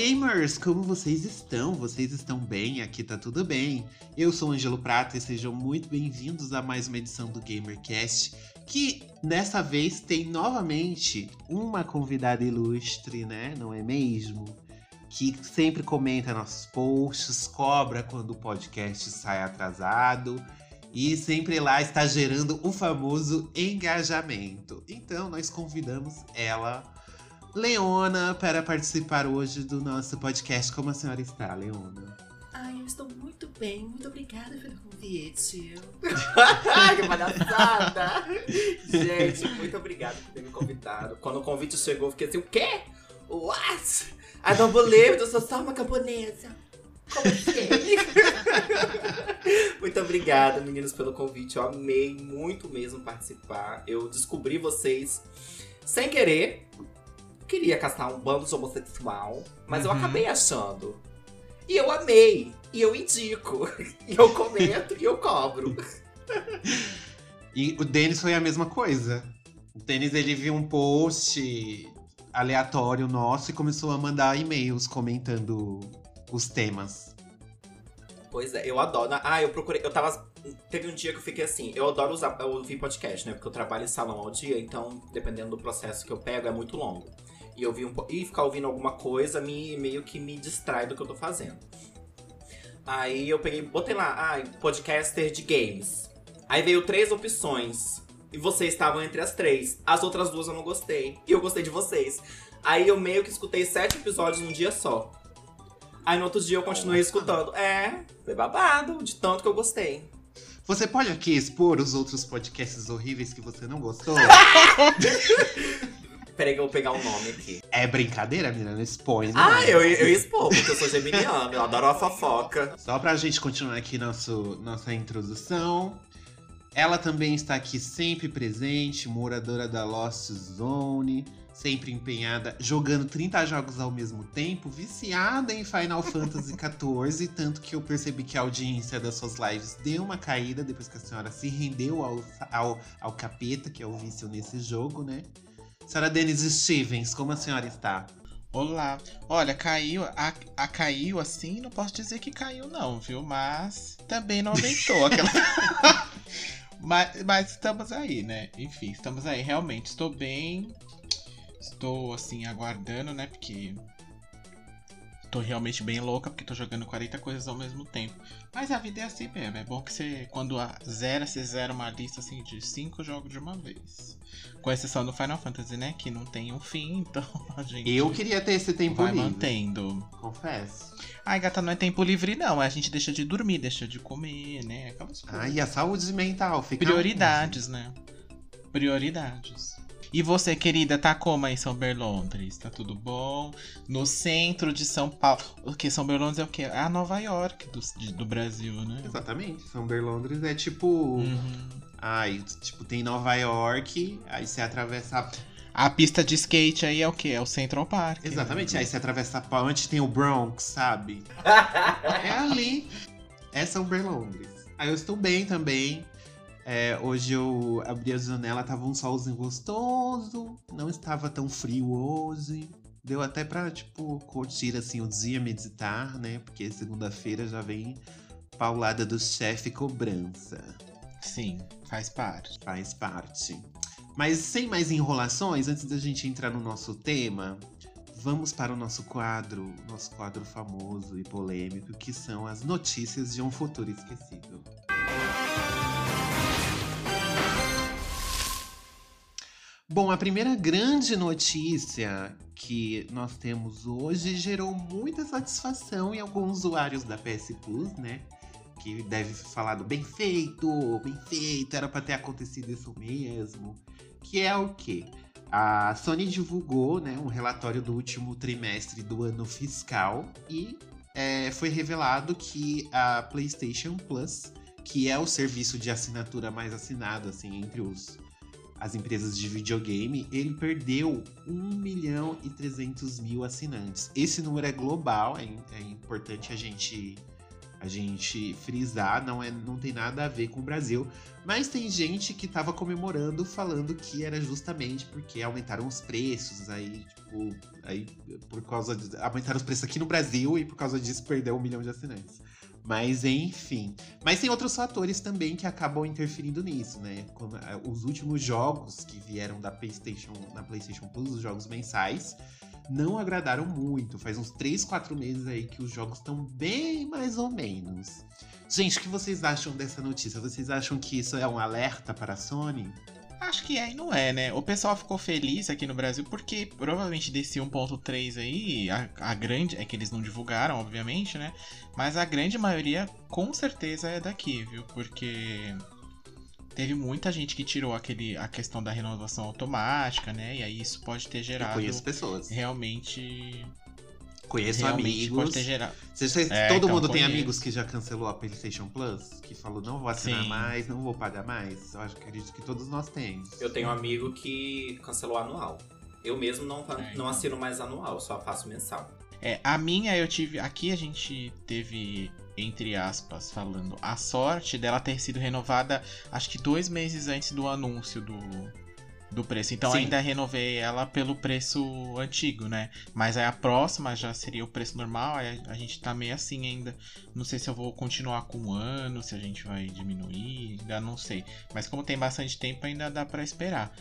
gamers, como vocês estão? Vocês estão bem? Aqui tá tudo bem. Eu sou Angelo Prata e sejam muito bem-vindos a mais uma edição do GamerCast, que dessa vez tem novamente uma convidada ilustre, né? Não é mesmo? Que sempre comenta nossos posts, cobra quando o podcast sai atrasado e sempre lá está gerando o famoso engajamento. Então nós convidamos ela Leona para participar hoje do nosso podcast. Como a senhora está, Leona? Ai, eu estou muito bem. Muito obrigada pelo convite. Ai, que palhaçada! Gente, muito obrigada por ter me convidado. Quando o convite chegou, eu fiquei assim, o quê? What? I don't believe, eu sou só uma camponesa. Como assim? muito obrigada, meninos, pelo convite. Eu amei muito mesmo participar. Eu descobri vocês sem querer queria caçar um bando de homossexual, mas uhum. eu acabei achando. E eu amei. E eu indico. E eu comento e eu cobro. E o Denis foi a mesma coisa. O Denis ele viu um post aleatório nosso e começou a mandar e-mails comentando os temas. Pois é, eu adoro. Ah, eu procurei. Eu tava. Teve um dia que eu fiquei assim. Eu adoro usar, ouvir podcast, né? Porque eu trabalho em salão ao dia, então, dependendo do processo que eu pego, é muito longo e ouvir um e ficar ouvindo alguma coisa me meio que me distrai do que eu tô fazendo. Aí eu peguei, botei lá, ah, podcaster de games. Aí veio três opções. E vocês estavam entre as três. As outras duas eu não gostei. E eu gostei de vocês. Aí eu meio que escutei sete episódios num dia só. Aí no outro dia eu continuei escutando. É, foi babado, de tanto que eu gostei. Você pode aqui expor os outros podcasts horríveis que você não gostou? Peraí que eu vou pegar o um nome aqui. É brincadeira, menina? Não expõe, não. Ah, eu, eu expor, porque eu sou geminiano, eu adoro a fofoca. Só pra gente continuar aqui nosso, nossa introdução. Ela também está aqui sempre presente, moradora da Lost Zone, sempre empenhada, jogando 30 jogos ao mesmo tempo, viciada em Final Fantasy XIV, tanto que eu percebi que a audiência das suas lives deu uma caída depois que a senhora se rendeu ao, ao, ao capeta, que é o vício nesse jogo, né? Senhora Denise Stevens, como a senhora está? Olá. Olha, caiu. A, a caiu assim, não posso dizer que caiu, não, viu? Mas também não aumentou aquela. mas, mas estamos aí, né? Enfim, estamos aí. Realmente, estou bem. Estou assim, aguardando, né? Porque tô realmente bem louca porque tô jogando 40 coisas ao mesmo tempo. Mas a vida é assim mesmo. É bom que você, quando zera, você zera uma lista assim de 5 jogos de uma vez. Com exceção do Final Fantasy, né? Que não tem um fim, então a gente. Eu queria ter esse tempo vai livre. mantendo. Confesso. Ai, gata, não é tempo livre, não. A gente deixa de dormir, deixa de comer, né? Aquelas coisas. Ah, e a saúde mental fica. Prioridades, né? Prioridades. E você, querida, tá como aí em São Berlondres? Tá tudo bom? No centro de São Paulo. O que? São Berlondres é o quê? É a Nova York do, de, do Brasil, né? Exatamente. São Berlondres é tipo. Uhum. Ai, tipo, tem Nova York, aí você atravessa. A pista de skate aí é o quê? É o Central Park. Exatamente, né? aí você atravessa a ponte, tem o Bronx, sabe? é ali. É São Berlondres. Aí eu estou bem também. É, hoje eu abri a janela, tava um solzinho gostoso, não estava tão frio hoje. Deu até pra, tipo, curtir assim o dia, meditar, né? Porque segunda-feira já vem paulada do chefe cobrança. Sim, faz parte. Faz parte. Mas sem mais enrolações, antes da gente entrar no nosso tema, vamos para o nosso quadro, nosso quadro famoso e polêmico, que são as notícias de um futuro esquecido. Bom, a primeira grande notícia que nós temos hoje gerou muita satisfação em alguns usuários da PS Plus, né? Que deve falar do bem feito, bem feito, era para ter acontecido isso mesmo. Que é o quê? A Sony divulgou né, um relatório do último trimestre do ano fiscal e é, foi revelado que a PlayStation Plus que é o serviço de assinatura mais assinado, assim, entre os, as empresas de videogame, ele perdeu 1 milhão e 300 mil assinantes. Esse número é global, é, é importante a gente a gente frisar, não, é, não tem nada a ver com o Brasil. Mas tem gente que tava comemorando, falando que era justamente porque aumentaram os preços, aí, tipo, aí por causa de. Aumentaram os preços aqui no Brasil e por causa disso perdeu um milhão de assinantes. Mas enfim. Mas tem outros fatores também que acabam interferindo nisso, né? Como, eh, os últimos jogos que vieram da PlayStation, na PlayStation Plus, os jogos mensais, não agradaram muito. Faz uns 3, 4 meses aí que os jogos estão bem mais ou menos. Gente, o que vocês acham dessa notícia? Vocês acham que isso é um alerta para a Sony? Acho que aí não é, né? O pessoal ficou feliz aqui no Brasil porque provavelmente desse 1.3 aí, a, a, grande. É que eles não divulgaram, obviamente, né? Mas a grande maioria com certeza é daqui, viu? Porque teve muita gente que tirou aquele, a questão da renovação automática, né? E aí isso pode ter gerado. Eu conheço pessoas. Realmente Conheço amigos. Gerar... é, todo então, mundo conheço. tem amigos que já cancelou a PlayStation Plus? Que falou, não vou assinar Sim. mais, não vou pagar mais? Eu acho que acredito que todos nós temos. Eu tenho um amigo que cancelou anual. Eu mesmo não, é, não assino mais anual, só faço mensal. É, a minha eu tive. Aqui a gente teve, entre aspas, falando, a sorte dela ter sido renovada acho que dois meses antes do anúncio do, do preço. Então Sim. ainda renovei ela pelo preço antigo, né? Mas aí a próxima já seria o preço normal. Aí a gente tá meio assim ainda. Não sei se eu vou continuar com um ano, se a gente vai diminuir, ainda não sei. Mas como tem bastante tempo, ainda dá para esperar.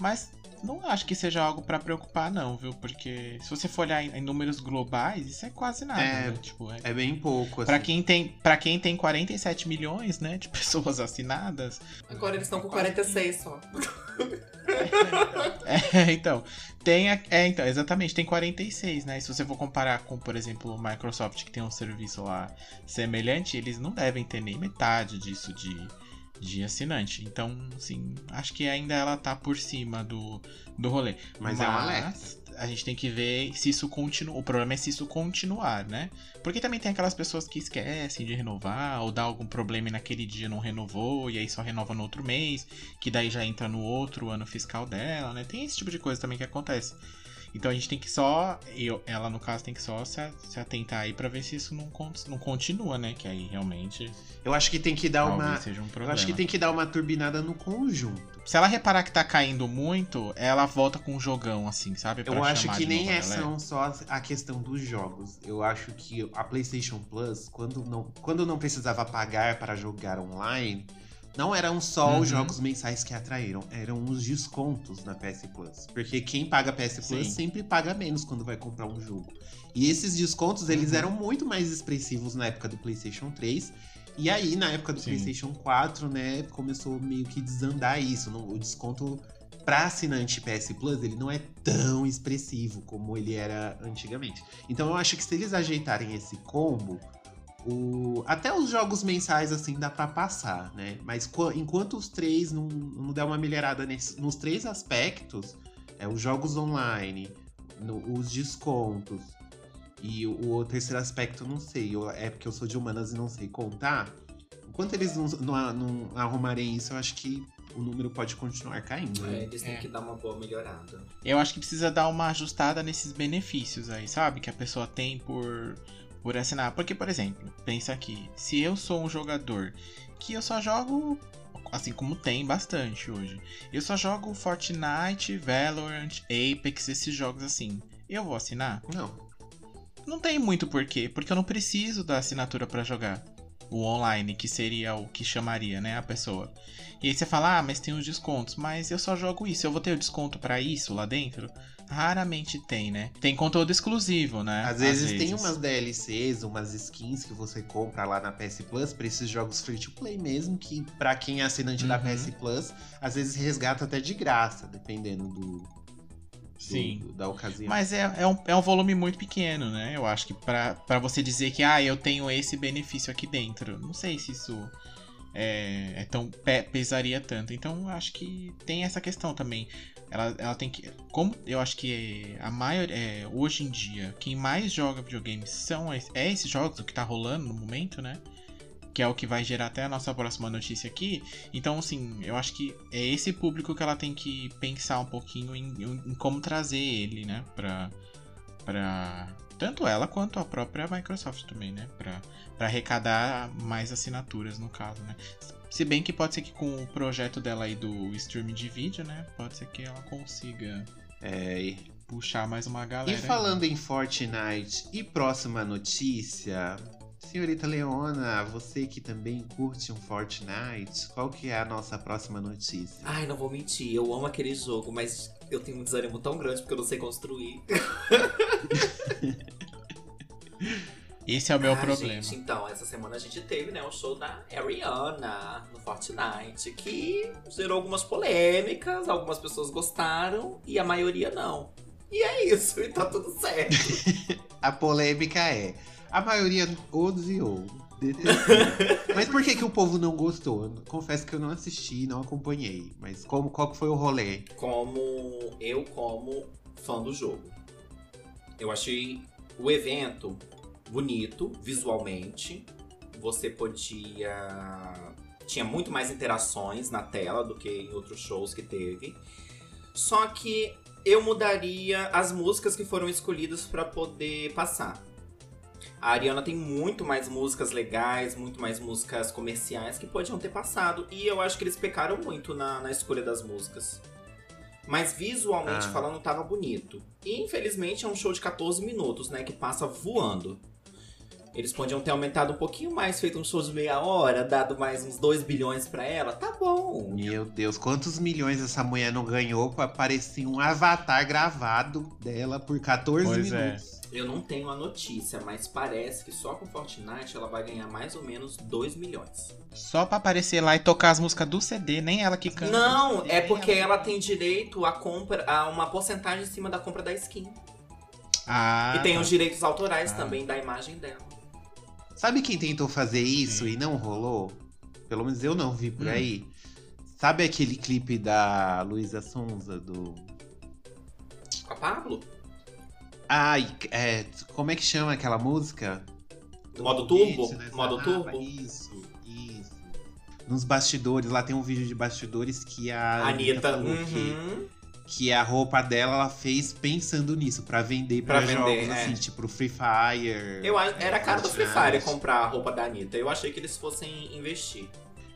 Mas não acho que seja algo para preocupar, não, viu? Porque se você for olhar em, números globais, isso é quase nada, é, né? Tipo, é, é bem pouco. Assim. Para quem tem, para quem tem 47 milhões, né, de pessoas assinadas. Agora eles estão com 46 só. é, então, tem a, é, então, exatamente, tem 46, né? Se você for comparar com, por exemplo, o Microsoft que tem um serviço lá semelhante, eles não devem ter nem metade disso de de assinante. Então, assim, acho que ainda ela tá por cima do, do rolê. Mas, Mas é um alerta. A gente tem que ver se isso continua. O problema é se isso continuar, né? Porque também tem aquelas pessoas que esquecem de renovar, ou dá algum problema e naquele dia não renovou, e aí só renova no outro mês, que daí já entra no outro ano fiscal dela, né? Tem esse tipo de coisa também que acontece. Então a gente tem que só. Eu, ela, no caso, tem que só se, se atentar aí pra ver se isso não, não continua, né? Que aí realmente. Eu acho que tem que dar uma. Um eu acho que tem que dar uma turbinada no conjunto. Se ela reparar que tá caindo muito, ela volta com um jogão, assim, sabe? Pra eu acho que nem é são só a questão dos jogos. Eu acho que a PlayStation Plus, quando não, quando não precisava pagar para jogar online não eram só uhum. os jogos mensais que atraíram, eram os descontos na PS Plus. Porque quem paga PS Plus Sim. sempre paga menos quando vai comprar um jogo. E esses descontos, eles uhum. eram muito mais expressivos na época do PlayStation 3. E aí, na época do Sim. PlayStation 4, né, começou meio que desandar isso. O desconto para assinante PS Plus, ele não é tão expressivo como ele era antigamente. Então eu acho que se eles ajeitarem esse combo, o, até os jogos mensais, assim, dá para passar, né? Mas enquanto os três não, não der uma melhorada nesse, nos três aspectos, é, os jogos online, no, os descontos e o, o, terceiro aspecto, não sei, eu, é porque eu sou de humanas e não sei contar. Enquanto eles não, não, não arrumarem isso, eu acho que o número pode continuar caindo. Né? É, eles têm é. que dar uma boa melhorada. Eu acho que precisa dar uma ajustada nesses benefícios aí, sabe? Que a pessoa tem por por assinar. Porque, por exemplo, pensa aqui, se eu sou um jogador que eu só jogo, assim como tem bastante hoje, eu só jogo Fortnite, Valorant, Apex, esses jogos assim, eu vou assinar? Não. Não tem muito porquê, porque eu não preciso da assinatura para jogar o online, que seria o que chamaria, né, a pessoa. E aí você fala, ah, mas tem os descontos, mas eu só jogo isso, eu vou ter o desconto para isso lá dentro? Raramente tem, né? Tem conteúdo exclusivo, né? Às vezes, Às vezes, tem umas DLCs, umas skins que você compra lá na PS Plus pra esses jogos free to play mesmo, que para quem é assinante uhum. da PS Plus, às vezes resgata até de graça, dependendo do, Sim. Do, da ocasião. Mas é, é, um, é um volume muito pequeno, né? Eu acho que para você dizer que, ah, eu tenho esse benefício aqui dentro. Não sei se isso é, é tão pe pesaria tanto. Então, acho que tem essa questão também. Ela, ela tem que. Como eu acho que a maior. É, hoje em dia, quem mais joga videogames são é esses jogos, o que tá rolando no momento, né? que é o que vai gerar até a nossa próxima notícia aqui. Então, assim, eu acho que é esse público que ela tem que pensar um pouquinho em, em como trazer ele, né? Pra, pra tanto ela quanto a própria Microsoft também, né? Pra arrecadar mais assinaturas, no caso, né? Se bem que pode ser que com o projeto dela aí do streaming de vídeo, né? Pode ser que ela consiga É, puxar mais uma galera. E aí. falando em Fortnite e próxima notícia, senhorita Leona, você que também curte um Fortnite, qual que é a nossa próxima notícia? Ai, não vou mentir, eu amo aquele jogo, mas eu tenho um desânimo tão grande porque eu não sei construir. Esse é o meu Ah, problema. Gente, então, essa semana a gente teve, né, o show da Ariana no Fortnite, que gerou algumas polêmicas, algumas pessoas gostaram e a maioria não. E é isso, e tá tudo certo. A polêmica é, a maioria odiou. Mas por que, que o povo não gostou? Confesso que eu não assisti, não acompanhei. Mas como, qual que foi o rolê? como eu como fã do jogo. Eu achei o evento bonito visualmente. Você podia tinha muito mais interações na tela do que em outros shows que teve. Só que eu mudaria as músicas que foram escolhidas para poder passar. A Ariana tem muito mais músicas legais, muito mais músicas comerciais que podiam ter passado. E eu acho que eles pecaram muito na, na escolha das músicas. Mas visualmente Ah. falando, tava bonito. E infelizmente é um show de 14 minutos, né? Que passa voando. Eles podiam ter aumentado um pouquinho mais, feito um show de meia hora, dado mais uns 2 bilhões pra ela. Tá bom. Meu Deus, quantos milhões essa mulher não ganhou pra aparecer um avatar gravado dela por 14 Pois é. minutos? Eu não tenho a notícia, mas parece que só com Fortnite ela vai ganhar mais ou menos 2 milhões. Só pra aparecer lá e tocar as músicas do CD, nem ela que canta. Não, é CD, porque nem ela tem direito a compra a uma porcentagem em cima da compra da skin. Ah, e tem os direitos autorais Ah. também da imagem dela. Sabe quem tentou fazer isso Sim. e não rolou? Pelo menos eu não vi por Hum. aí. Sabe aquele clipe da Luísa Sonza do. Com a Pablo? Ai, é, como é que chama aquela música? Modo Foguete turbo? nessa Modo raba. turbo? Isso, isso. Nos bastidores, lá tem um vídeo de bastidores que a Anitta. falou que, Uhum. que a roupa dela ela fez pensando nisso, pra vender vender, jogos é. assim, tipo Free Fire. Eu acho, era a cara do Free. Fire comprar a roupa da Anitta. Eu achei que eles fossem investir.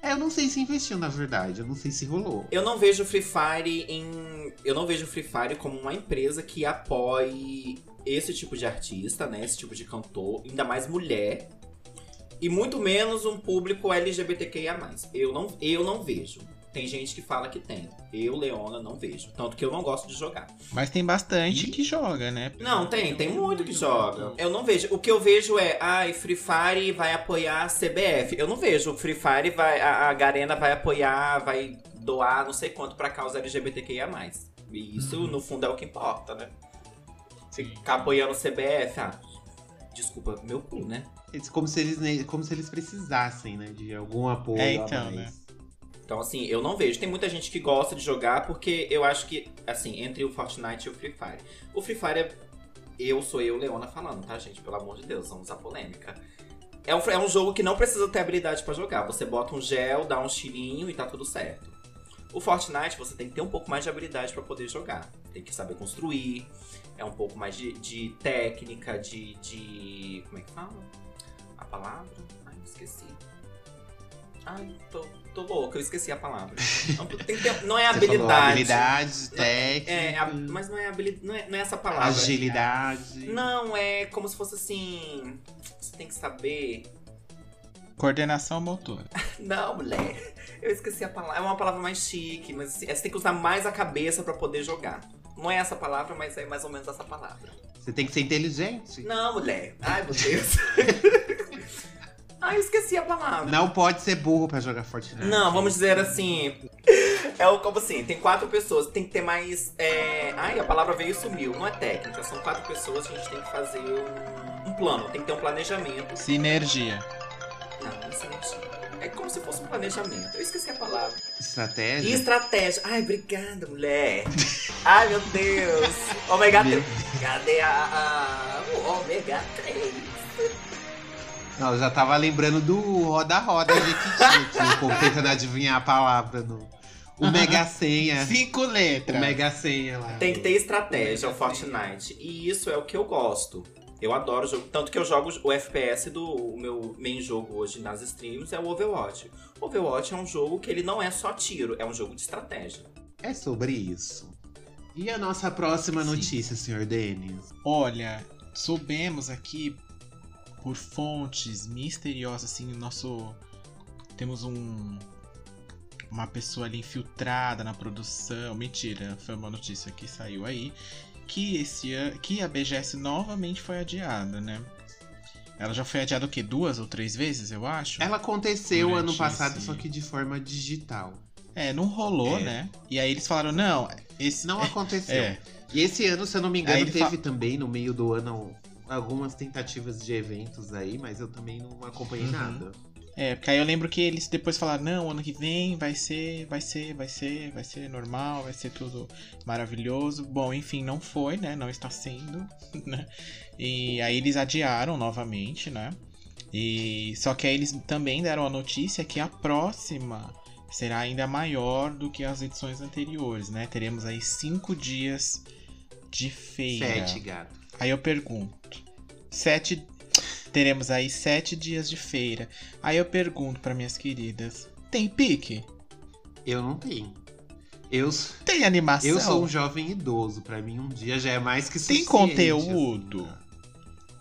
É, eu não sei se investiu, na verdade. Eu não sei se rolou. Eu não vejo o Free Fire em. Eu não vejo o Free Fire como uma empresa que apoie esse tipo de artista, né? Esse tipo de cantor, ainda mais mulher. E muito menos um público LGBTQIA. Eu não, eu não vejo. Tem gente que fala que tem. Eu, Leona, não vejo. Tanto que eu não gosto de jogar. Mas tem bastante Ih. que joga, né? Não, tem, tem muito que joga. Eu não vejo. O que eu vejo é, ai, Free Fire vai apoiar a CBF. Eu não vejo. O Free Fire vai. A, a Garena vai apoiar, vai doar não sei quanto pra causa LGBTQIA. E isso, Uhum. no fundo, é o que importa, né? Sim. Ficar apoiando o CBF, ah. Desculpa, meu cu, né? É como se eles, como se eles precisassem, né? De algum apoio. É, a então, mais. né? Então, assim, eu não vejo. Tem muita gente que gosta de jogar porque eu acho que, assim, entre o Fortnite e o Free Fire. O Free Fire é. Eu sou eu, Leona, falando, tá, gente? Pelo amor de Deus, vamos à polêmica. É um, é um jogo que não precisa ter habilidade pra jogar. Você bota um gel, dá um tirinho e tá tudo certo. O Fortnite, você tem que ter um pouco mais de habilidade pra poder jogar. Tem que saber construir. É um pouco mais de, de técnica, de, de. Como é que fala? A palavra? Ai, esqueci. Ai, tô, tô louca, eu esqueci a palavra. Não, ter- não é Você falou habilidade. habilidade, técnica, É, a- mas não é habilidade. Não é, não é essa palavra. agilidade. Não, é como se fosse assim. Você tem que saber. Coordenação motora. Não, mulher. Eu esqueci a palavra. É uma palavra mais chique, mas assim, você tem que usar mais a cabeça pra poder jogar. Não é essa palavra, mas é mais ou menos essa palavra. Você tem que ser inteligente. Não, mulher. Ai, meu Deus. Ai, eu esqueci a palavra. Não pode ser burro pra jogar Fortnite. Não, vamos dizer assim. É o como assim, tem quatro pessoas, tem que ter mais. É... Ai, a palavra veio e sumiu. Não é técnica, são quatro pessoas, a gente tem que fazer um, um plano, tem que ter um planejamento. Sinergia. Não, não é sinergia. É como se fosse um planejamento. Eu esqueci a palavra. Estratégia. Estratégia. Ai, obrigada, mulher. Ai, meu Deus. Ômega Meu 3. Cadê a, a- o ômega 3? Não, eu já tava lembrando do roda-roda Jequiti, que o povo tentando adivinhar a palavra no. O Mega Senha. Cinco O letras. Mega Senha lá. Tem que ter estratégia, o Fortnite. E isso é o que eu gosto. Eu adoro jogo. Tanto que eu jogo o FPS do o meu main jogo hoje nas streams é o Overwatch. O Overwatch é um jogo que ele não é só tiro, é um jogo de estratégia. É sobre isso. E a nossa próxima Sim. notícia, senhor Denis? Olha, soubemos aqui por fontes misteriosas, assim, nosso. Temos um. Uma pessoa ali infiltrada na produção. Mentira, foi uma notícia que saiu aí. Que esse ano. Que a BGS novamente foi adiada, né? Ela já foi adiada o quê? Duas ou três vezes, eu acho? Ela aconteceu Durante ano passado, esse- só que de forma digital. É, não rolou, É. né? E aí eles falaram, não, esse. Não aconteceu. É, E esse ano, se eu não me engano, teve também no meio do ano algumas tentativas de eventos aí, mas eu também não acompanhei Uhum. nada. É, porque aí eu lembro que eles depois falaram, não, ano que vem vai ser, vai ser, vai ser, vai ser normal, vai ser tudo maravilhoso. Bom, enfim, não foi, né? Não está sendo, né? E aí eles adiaram novamente, né? E só que aí eles também deram a notícia que a próxima será ainda maior do que as edições anteriores, né? Teremos aí cinco dias de feira. Sete, gato. Aí eu pergunto, sete. Teremos aí sete dias de feira. Aí eu pergunto para minhas queridas, tem pique? Eu não tenho. Eu, Tem animação? eu sou um jovem idoso. Pra mim, um dia já é mais que Tem suficiente. conteúdo? assim, né?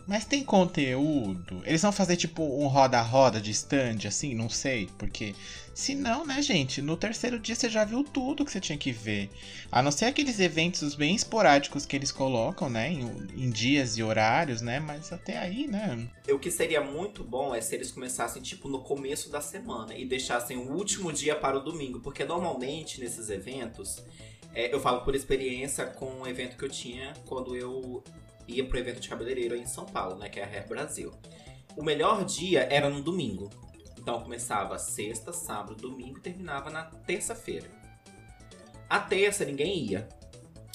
Mas tem conteúdo? Eles vão fazer tipo um roda-roda de stand, assim? Não sei, porque. Se não, né, gente? No terceiro dia você já viu tudo que você tinha que ver. A não ser aqueles eventos bem esporádicos que eles colocam, né? Em, em dias e horários, né? Mas até aí, né? O que seria muito bom é se eles começassem, tipo, no começo da semana e deixassem o último dia para o domingo. Porque normalmente nesses eventos, é, eu falo por experiência com um evento que eu tinha quando eu ia pro evento de cabeleireiro em São Paulo, né? Que é a Hair Brasil. O melhor dia era no domingo. Então começava sexta, sábado, domingo e terminava na terça-feira. A terça ninguém ia.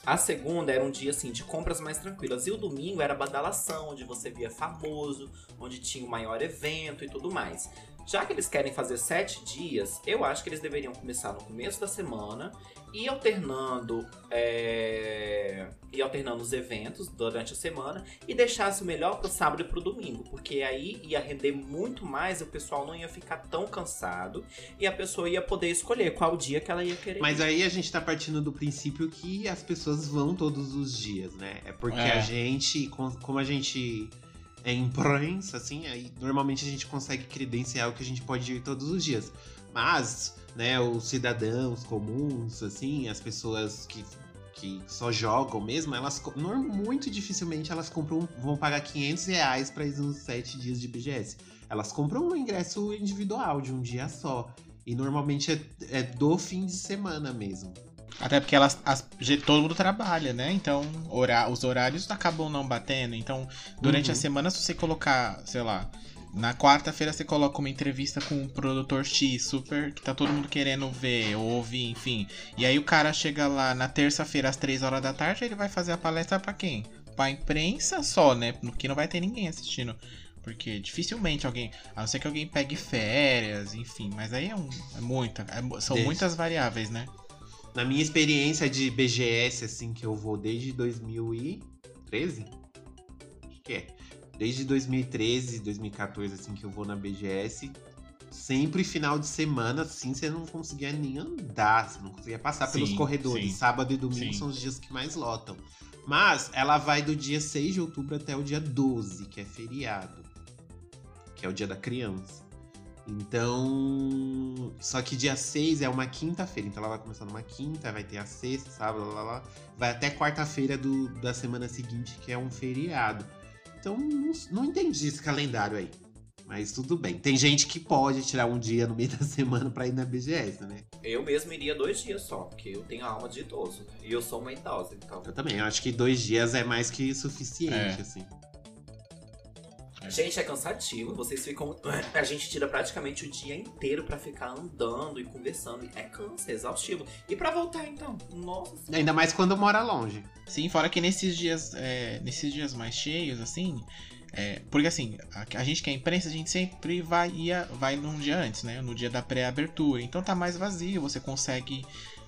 A segunda era um dia assim de compras mais tranquilas. E o domingo era badalação, onde você via famoso, onde tinha o maior evento e tudo mais. Já que eles querem fazer sete dias, eu acho que eles deveriam começar no começo da semana e alternando é, e alternando os eventos durante a semana e deixasse o melhor pro sábado e pro domingo, porque aí ia render muito mais, o pessoal não ia ficar tão cansado e a pessoa ia poder escolher qual dia que ela ia querer. Mas aí a gente tá partindo do princípio que as pessoas vão todos os dias, né? É porque É. a gente, com- como a gente é imprensa, assim, aí normalmente a gente consegue credenciar o que a gente pode ir todos os dias. Mas, né, os cidadãos comuns, assim, as pessoas que, que só jogam mesmo, elas muito dificilmente elas compram, vão pagar 500 reais pra ir nos sete dias de BGS. Elas compram um ingresso individual de um dia só. E normalmente é, é do fim de semana mesmo. Até porque elas, as- todo mundo trabalha, né? Então, hora- os horários acabam não batendo. Então, durante Uhum. a semana, se você colocar, sei lá, na quarta-feira você coloca uma entrevista com um produtor X super que tá todo mundo querendo ver ou ouvir, enfim. E aí o cara chega lá na terça-feira às três horas da tarde, ele vai fazer a palestra pra quem? Pra imprensa só, né? Porque não vai ter ninguém assistindo. Porque dificilmente alguém. A não ser que alguém pegue férias, enfim. Mas aí é, um, é muita. é são muitas variáveis, né? Na minha experiência de BGS, assim, que eu vou desde 2013? Acho que é. Desde 2013, 2014, assim, que eu vou na BGS. Sempre final de semana, assim, você não conseguia nem andar. Você não conseguia passar pelos Sim, corredores. sim. Sábado e domingo Sim. são os dias que mais lotam. Mas ela vai do dia 6 de outubro até o dia 12, que é feriado. Que é o dia da criança. Então. Só que dia 6 é uma quinta-feira. Então ela vai começar numa quinta, vai ter a sexta, sábado, lá, lá, lá. Vai até quarta-feira do- da semana seguinte, que é um feriado. Então não, não entendi esse calendário aí. Mas tudo bem. Tem gente que pode tirar um dia no meio da semana pra ir na BGS, né? Eu mesmo iria dois dias só, porque eu tenho a alma de idoso. né? E eu sou uma idosa, então. Eu também. Eu acho que dois dias é mais que suficiente, É. assim. Gente, é cansativo. Vocês ficam. A gente tira praticamente o dia inteiro pra ficar andando e conversando. É cansa, é exaustivo. E pra voltar, então? Nossa. Ainda mais quando mora longe. Sim, fora que nesses dias, é, nesses dias mais cheios, assim, É, porque assim, a, a, gente que é imprensa, a gente sempre vai, ia, vai num dia antes, né? No dia da pré-abertura. Então tá mais vazio, você consegue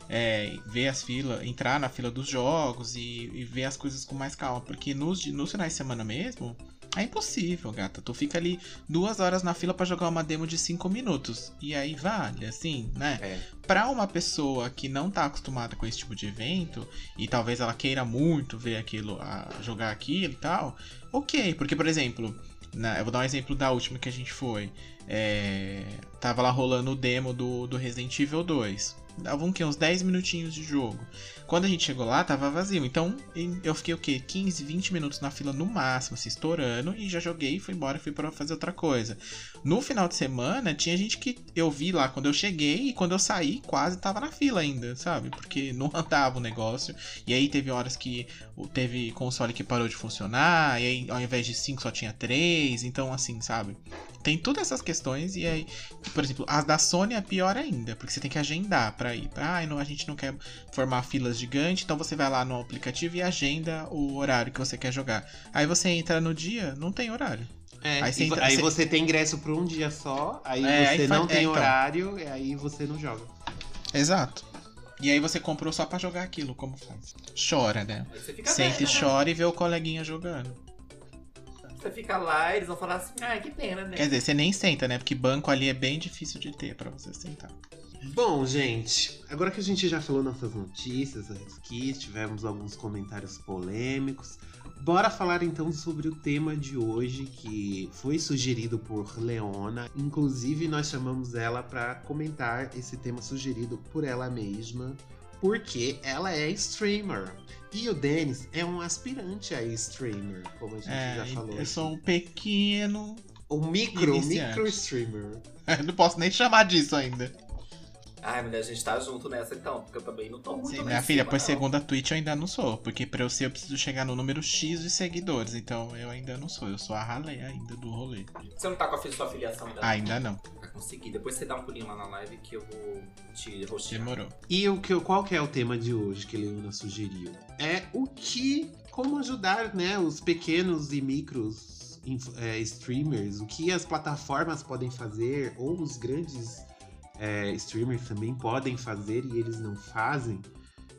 é, ver as filas, entrar na fila dos jogos e, e, ver as coisas com mais calma. Porque nos, nos finais de semana mesmo, é impossível, gata. Tu fica ali duas horas na fila para jogar uma demo de cinco minutos. E aí vale, assim, né? É. Pra uma pessoa que não tá acostumada com esse tipo de evento, e talvez ela queira muito ver aquilo, a, jogar aquilo e tal, ok. Porque, por exemplo, na, eu vou dar um exemplo da última que a gente foi. É, tava lá rolando o demo do, do Resident Evil 2 davam que uns 10 minutinhos de jogo. Quando a gente chegou lá, tava vazio. Então eu fiquei o quê? 15, 20 minutos na fila no máximo, assim, estourando, e já joguei, fui embora, fui para fazer outra coisa. No final de semana, tinha gente que eu vi lá quando eu cheguei e quando eu saí, quase tava na fila ainda, sabe? Porque não andava o negócio. E aí teve horas que teve console que parou de funcionar, e aí ao invés de 5 só tinha 3, então assim, sabe? Tem todas essas questões, e aí, por exemplo, as da Sony é pior ainda, porque você tem que agendar para ir. Ah, não, a gente não quer formar filas gigantes, então você vai lá no aplicativo e agenda o horário que você quer jogar. Aí você entra no dia, não tem horário. É, aí, você, entra, aí você... você, tem ingresso por um dia só, aí é, você aí não tem é, então. horário, e aí você não joga. Exato. E aí você comprou só para jogar aquilo, como faz? Chora, né? Sente, e né? chora e vê o coleguinha jogando. Você fica lá, eles vão falar assim, ah, que pena, né? Quer dizer, você nem senta, né? Porque banco ali é bem difícil de ter para você sentar. Bom, gente, agora que a gente já falou nossas notícias aqui, tivemos alguns comentários polêmicos, bora falar então sobre o tema de hoje que foi sugerido por Leona. Inclusive, nós chamamos ela para comentar esse tema sugerido por ela mesma, porque ela é streamer. E o Denis é um aspirante a streamer, como a gente é, já falou. Eu sou um pequeno. Um micro, micro streamer. não posso nem chamar disso ainda. Ai, mulher, a gente tá junto nessa então, porque eu também não tô muito Sim, Minha filha, por segunda Twitch eu ainda não sou, porque pra eu ser eu preciso chegar no número X de seguidores, então eu ainda não sou, eu sou a ralé ainda do rolê. Você não tá com a sua afiliação dela? Ainda não. Vai conseguir, depois você dá um pulinho lá na live que eu vou te rostear. Demorou. E o que, qual que é o tema de hoje que Leona sugeriu? É o que, como ajudar, né, os pequenos e micros é, streamers, o que as plataformas podem fazer, ou os grandes é, streamers também podem fazer e eles não fazem,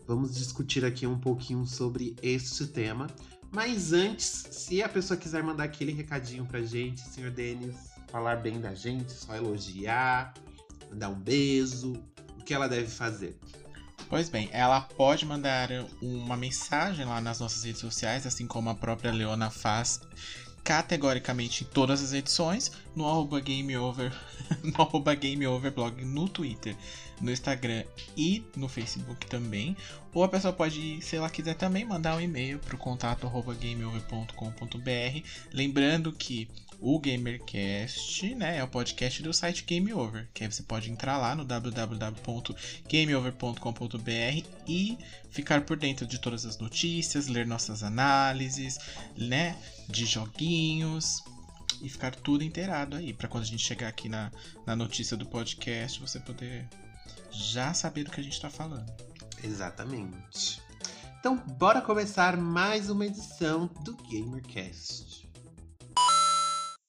vamos discutir aqui um pouquinho sobre este tema. Mas antes, se a pessoa quiser mandar aquele recadinho pra gente, senhor Denis, falar bem da gente, só elogiar, mandar um beijo, o que ela deve fazer? Pois bem, ela pode mandar uma mensagem lá nas nossas redes sociais, assim como a própria Leona faz categoricamente em todas as edições, no arroba GameOver, no arroba GameOverblog no Twitter, no Instagram e no Facebook também. Ou a pessoa pode, se ela quiser também, mandar um e-mail para o contato arroba gameover.com.br. Lembrando que o GamerCast, né, é o podcast do site Game Over, que aí você pode entrar lá no www.gameover.com.br e ficar por dentro de todas as notícias, ler nossas análises, né, de joguinhos e ficar tudo inteirado aí, para quando a gente chegar aqui na, na notícia do podcast, você poder já saber do que a gente está falando. Exatamente. Então, bora começar mais uma edição do GamerCast.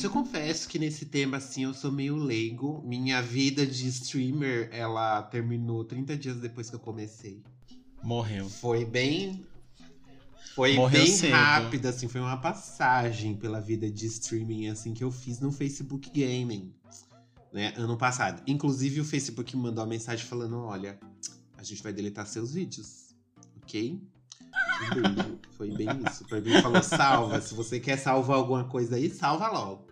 Gente, eu confesso que nesse tema, assim, eu sou meio leigo. Minha vida de streamer, ela terminou 30 dias depois que eu comecei. Morreu. Foi bem. Foi Morreu bem cedo. rápido, assim, foi uma passagem pela vida de streaming, assim, que eu fiz no Facebook Gaming, né, ano passado. Inclusive, o Facebook me mandou uma mensagem falando: olha, a gente vai deletar seus vídeos, ok? Um beijo. Foi bem isso. Foi bem falou: salva. Se você quer salvar alguma coisa aí, salva logo.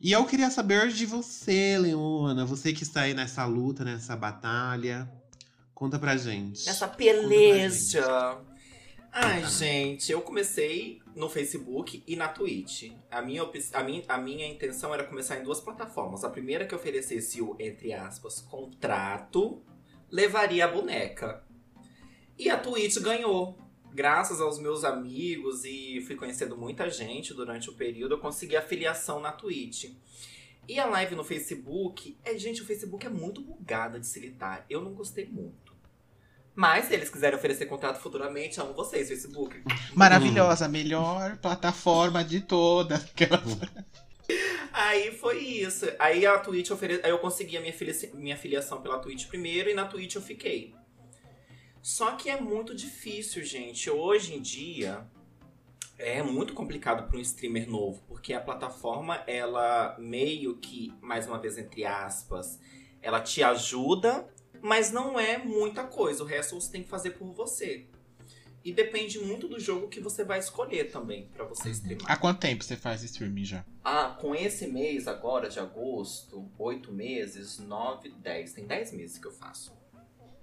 E eu queria saber de você, Leona. Você que está aí nessa luta, nessa batalha. Conta pra gente. Nessa peleja. Ai, gente, eu comecei no Facebook e na Twitch. A minha, a, minha, a minha intenção era começar em duas plataformas. A primeira que oferecesse o, entre aspas, contrato, levaria a boneca. E a Twitch ganhou. Graças aos meus amigos e fui conhecendo muita gente durante o período, eu consegui afiliação na Twitch. E a live no Facebook, é, gente, o Facebook é muito bugada de se lidar. Eu não gostei muito. Mas se eles quiserem oferecer contrato futuramente, amo vocês, Facebook. Maravilhosa, melhor plataforma de todas. Aí foi isso. Aí a Twitch ofere... Aí eu consegui a minha, filia... minha filiação pela Twitch primeiro e na Twitch eu fiquei. Só que é muito difícil, gente. Hoje em dia é muito complicado para um streamer novo, porque a plataforma ela meio que, mais uma vez entre aspas, ela te ajuda mas não é muita coisa. O resto você tem que fazer por você. E depende muito do jogo que você vai escolher também para você streamar. Há quanto tempo você faz streaming já? Ah, com esse mês agora de agosto, oito meses, nove, dez. Tem dez meses que eu faço.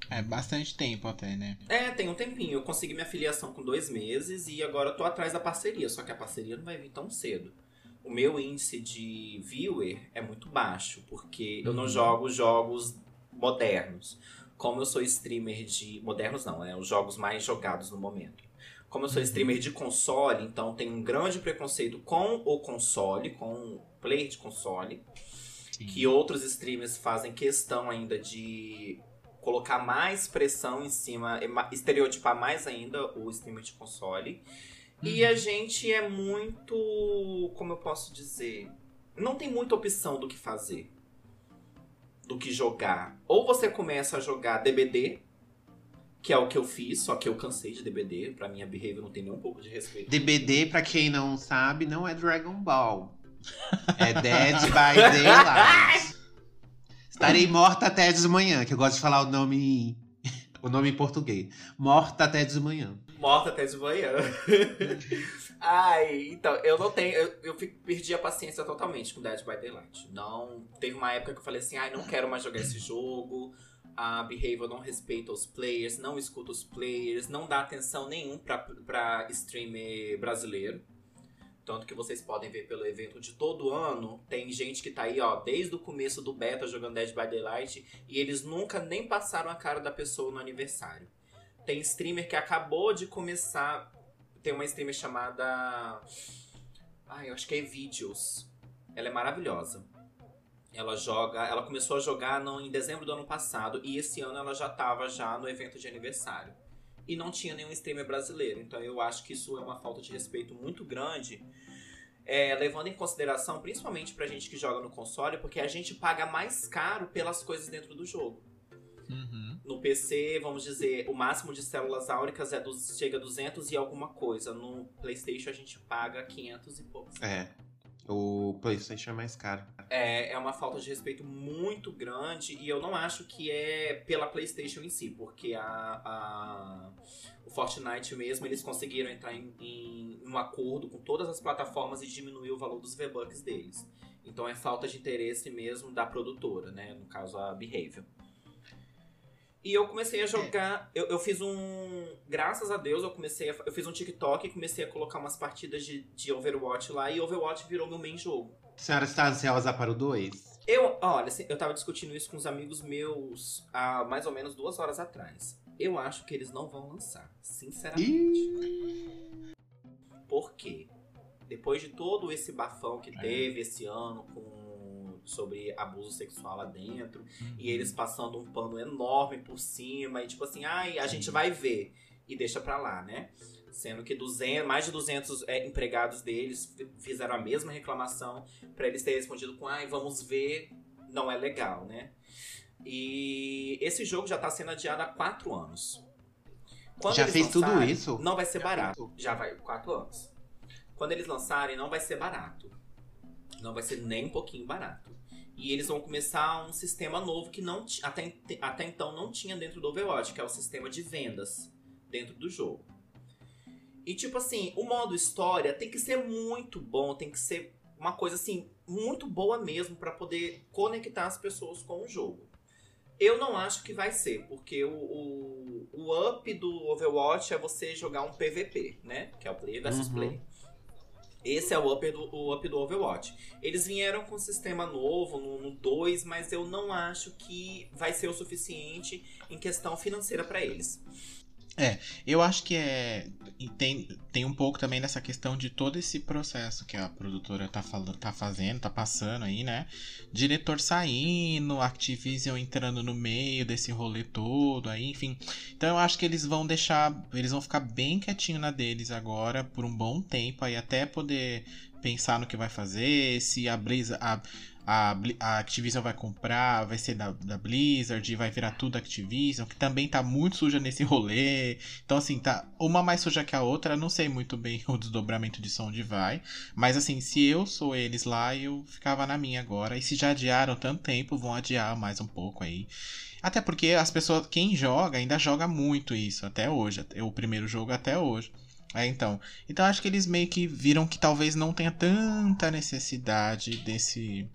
É bastante tempo até, né? É, tem um tempinho. Eu consegui minha filiação com dois meses e agora eu tô atrás da parceria. Só que a parceria não vai vir tão cedo. O meu índice de viewer é muito baixo, porque uhum. eu não uhum. jogo jogos modernos. Como eu sou streamer de. Modernos não, é os jogos mais jogados no momento. Como eu sou uhum. streamer de console, então tem um grande preconceito com o console, com o player de console. Sim. Que outros streamers fazem questão ainda de colocar mais pressão em cima, estereotipar mais ainda o streamer de console. Uhum. E a gente é muito. Como eu posso dizer? Não tem muita opção do que fazer do que jogar. Ou você começa a jogar DBD, que é o que eu fiz, só que eu cansei de DBD, pra minha behavior não tem nem um pouco de respeito. DBD, pra quem não sabe, não é Dragon Ball. É Dead by Daylight. Estarei morta até de manhã, que eu gosto de falar o nome o nome em português. Morta até de manhã. Morta até de manhã. Ai, então, eu não tenho. Eu, eu perdi a paciência totalmente com Dead by Daylight. Não. Teve uma época que eu falei assim, ai, não quero mais jogar esse jogo. A Behavior não respeita os players, não escuta os players, não dá atenção nenhum pra, pra streamer brasileiro. Tanto que vocês podem ver pelo evento de todo ano, tem gente que tá aí, ó, desde o começo do beta jogando Dead by Daylight e eles nunca nem passaram a cara da pessoa no aniversário. Tem streamer que acabou de começar tem uma streamer chamada. Ai, eu acho que é Vídeos. Ela é maravilhosa. Ela joga. Ela começou a jogar no, em dezembro do ano passado. E esse ano ela já estava já no evento de aniversário. E não tinha nenhum streamer brasileiro. Então eu acho que isso é uma falta de respeito muito grande. É, levando em consideração, principalmente pra gente que joga no console, porque a gente paga mais caro pelas coisas dentro do jogo. Uhum. No PC, vamos dizer, o máximo de células áuricas é do, chega a 200 e alguma coisa. No PlayStation a gente paga 500 e poucos. É. O PlayStation é mais caro. É, é uma falta de respeito muito grande e eu não acho que é pela PlayStation em si, porque a, a o Fortnite mesmo eles conseguiram entrar em, em, um acordo com todas as plataformas e diminuir o valor dos V-Bucks deles. Então é falta de interesse mesmo da produtora, né? No caso a Behavior. E eu comecei a jogar. Eu, eu fiz um. Graças a Deus, eu comecei a, Eu fiz um TikTok e comecei a colocar umas partidas de, de Overwatch lá. E Overwatch virou meu main jogo. A senhora está ansiosa para o 2? Eu, olha, assim, eu tava discutindo isso com os amigos meus há mais ou menos duas horas atrás. Eu acho que eles não vão lançar, sinceramente. Por quê? Depois de todo esse bafão que é. teve esse ano com sobre abuso sexual lá dentro. Uhum. E eles passando um pano enorme por cima. E tipo assim, ai, a gente vai ver. E deixa pra lá, né? Sendo que 200, mais de 200 é, empregados deles fizeram a mesma reclamação para eles terem respondido com, ai, vamos ver, não é legal, né? E esse jogo já tá sendo adiado há quatro anos. Quando já fez tudo isso? Não vai ser já barato. Já vai, quatro anos. Quando eles lançarem, não vai ser barato. Não vai ser nem um pouquinho barato. E eles vão começar um sistema novo que não até, até então não tinha dentro do Overwatch, que é o sistema de vendas dentro do jogo. E tipo assim, o modo história tem que ser muito bom, tem que ser uma coisa assim muito boa mesmo para poder conectar as pessoas com o jogo. Eu não acho que vai ser, porque o, o, o up do Overwatch é você jogar um PVP, né? Que é o Play versus Uhum. Play. Esse é o up, do, o up do Overwatch. Eles vieram com um sistema novo no, no 2, mas eu não acho que vai ser o suficiente em questão financeira pra eles. Eu acho que é. Tem, tem um pouco também dessa questão de todo esse processo que a produtora tá, falando, tá fazendo, tá passando aí, né? Diretor saindo, Activision entrando no meio desse rolê todo aí, enfim. Então eu acho que eles vão deixar. Eles vão ficar bem quietinho na deles agora por um bom tempo aí, até poder pensar no que vai fazer, se a Blizzard. A, a, a Activision vai comprar, vai ser da, da Blizzard, vai virar tudo Activision, que também tá muito suja nesse rolê. Então, assim, tá uma mais suja que a outra. Não sei muito bem o desdobramento de som onde vai. Mas, assim, se eu sou eles lá, eu ficava na minha agora. E se já adiaram tanto tempo, vão adiar mais um pouco aí. Até porque as pessoas, quem joga, ainda joga muito isso até hoje. O primeiro jogo até hoje. É, então. Então acho que eles meio que viram que talvez não tenha tanta necessidade desse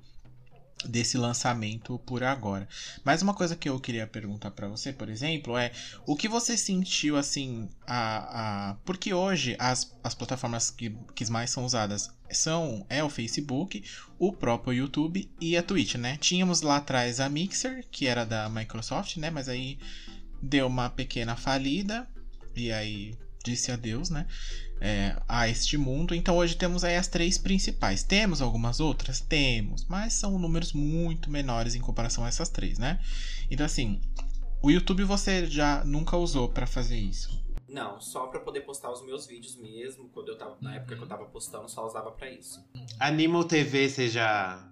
desse lançamento por agora. Mas uma coisa que eu queria perguntar pra você, por exemplo, é o que você sentiu assim a, a porque hoje as, as plataformas que, que mais são usadas são é o Facebook, o próprio YouTube e a Twitch, né? Tínhamos lá atrás a Mixer, que era da Microsoft, né? Mas aí deu uma pequena falida e aí disse adeus, né? é, a este mundo. Então hoje temos aí as três principais. Temos algumas outras? Temos, mas são números muito menores em comparação a essas três, né? Então assim, o YouTube você já nunca usou pra fazer isso. Não, só pra poder postar os meus vídeos mesmo. Quando eu tava, na época que eu tava postando, só usava pra isso. Animal TV, você já,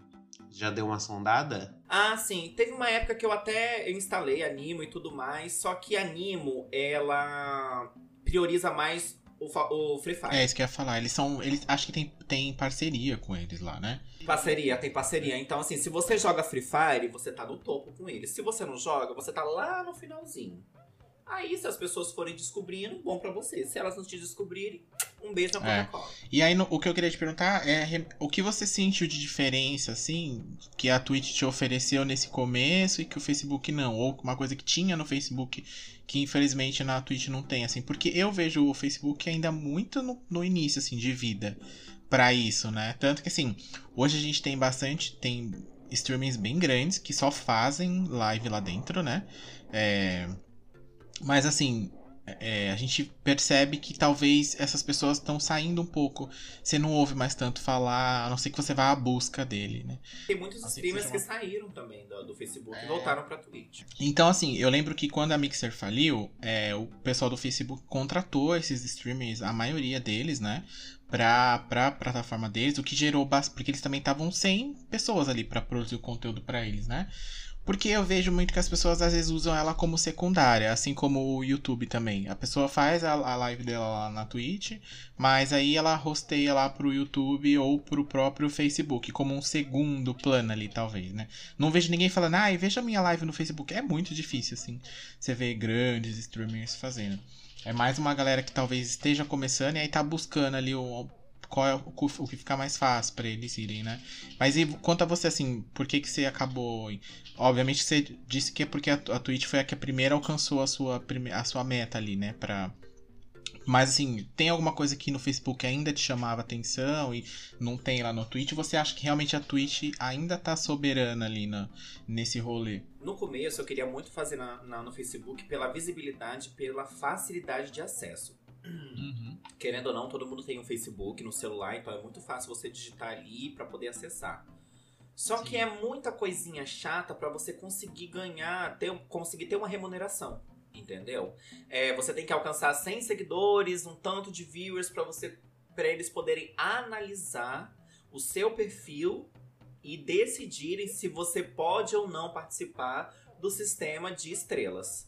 já deu uma sondada? Ah, sim. Teve uma época que eu até instalei Animo e tudo mais. Só que Animo, ela prioriza mais o, o Free Fire. É isso que eu ia falar. Eles são. Eles acho que tem, tem parceria com eles lá, né? Parceria, tem parceria. Então, assim, se você joga Free Fire, você tá no topo com eles. Se você não joga, você tá lá no finalzinho. Aí, se as pessoas forem descobrindo, bom pra você. Se elas não te descobrirem, um beijo na É. Coca-Cola. E aí, no- o que eu queria te perguntar é o que você sentiu de diferença, assim, que a Twitch te ofereceu nesse começo e que o Facebook não? Ou uma coisa que tinha no Facebook que infelizmente na Twitch não tem, assim. Porque eu vejo o Facebook ainda muito no, no início, assim, de vida pra isso, né? Tanto que, assim, hoje a gente tem bastante, tem streamings bem grandes que só fazem live lá dentro, né? É... Mas, assim, é, a gente percebe que talvez essas pessoas estão saindo um pouco. Você não ouve mais tanto falar, a não ser que você vá à busca dele, né? Tem muitos Assim, streamers seja que saíram também do, do Facebook É. e voltaram pra Twitch. Então, assim, eu lembro que quando a Mixer faliu, é, o pessoal do Facebook contratou esses streamers, a maioria deles, né? Pra, pra plataforma deles, o que gerou. Porque eles também estavam sem pessoas ali pra produzir o conteúdo pra eles, né? Porque eu vejo muito que as pessoas às vezes usam ela como secundária, assim como o YouTube também. A pessoa faz a, a live dela lá na Twitch, mas aí ela rosteia lá pro YouTube ou pro próprio Facebook, como um segundo plano ali, talvez, né? Não vejo ninguém falando, ai, veja a minha live no Facebook. É muito difícil, assim, você vê grandes streamers fazendo. É mais uma galera que talvez esteja começando e aí tá buscando ali o, qual é o, que fica mais fácil pra eles irem, né? Mas e quanto a você, assim, por que que você acabou... Obviamente você disse que é porque a, a Twitch foi a que a primeira alcançou a sua, a sua meta ali, né? Pra... Mas assim, tem alguma coisa que no Facebook ainda te chamava atenção e não tem lá no Twitch? Você acha que realmente a Twitch ainda tá soberana ali na, nesse rolê? No começo, eu queria muito fazer na, na- no Facebook pela visibilidade, pela facilidade de acesso. Querendo ou não, todo mundo tem um Facebook no celular, então é muito fácil você digitar ali pra poder acessar. Só que é muita coisinha chata pra você conseguir ganhar, ter, conseguir ter uma remuneração. Entendeu? É, você tem que alcançar 100 seguidores, um tanto de viewers pra você para eles poderem analisar o seu perfil e decidirem se você pode ou não participar do sistema de estrelas.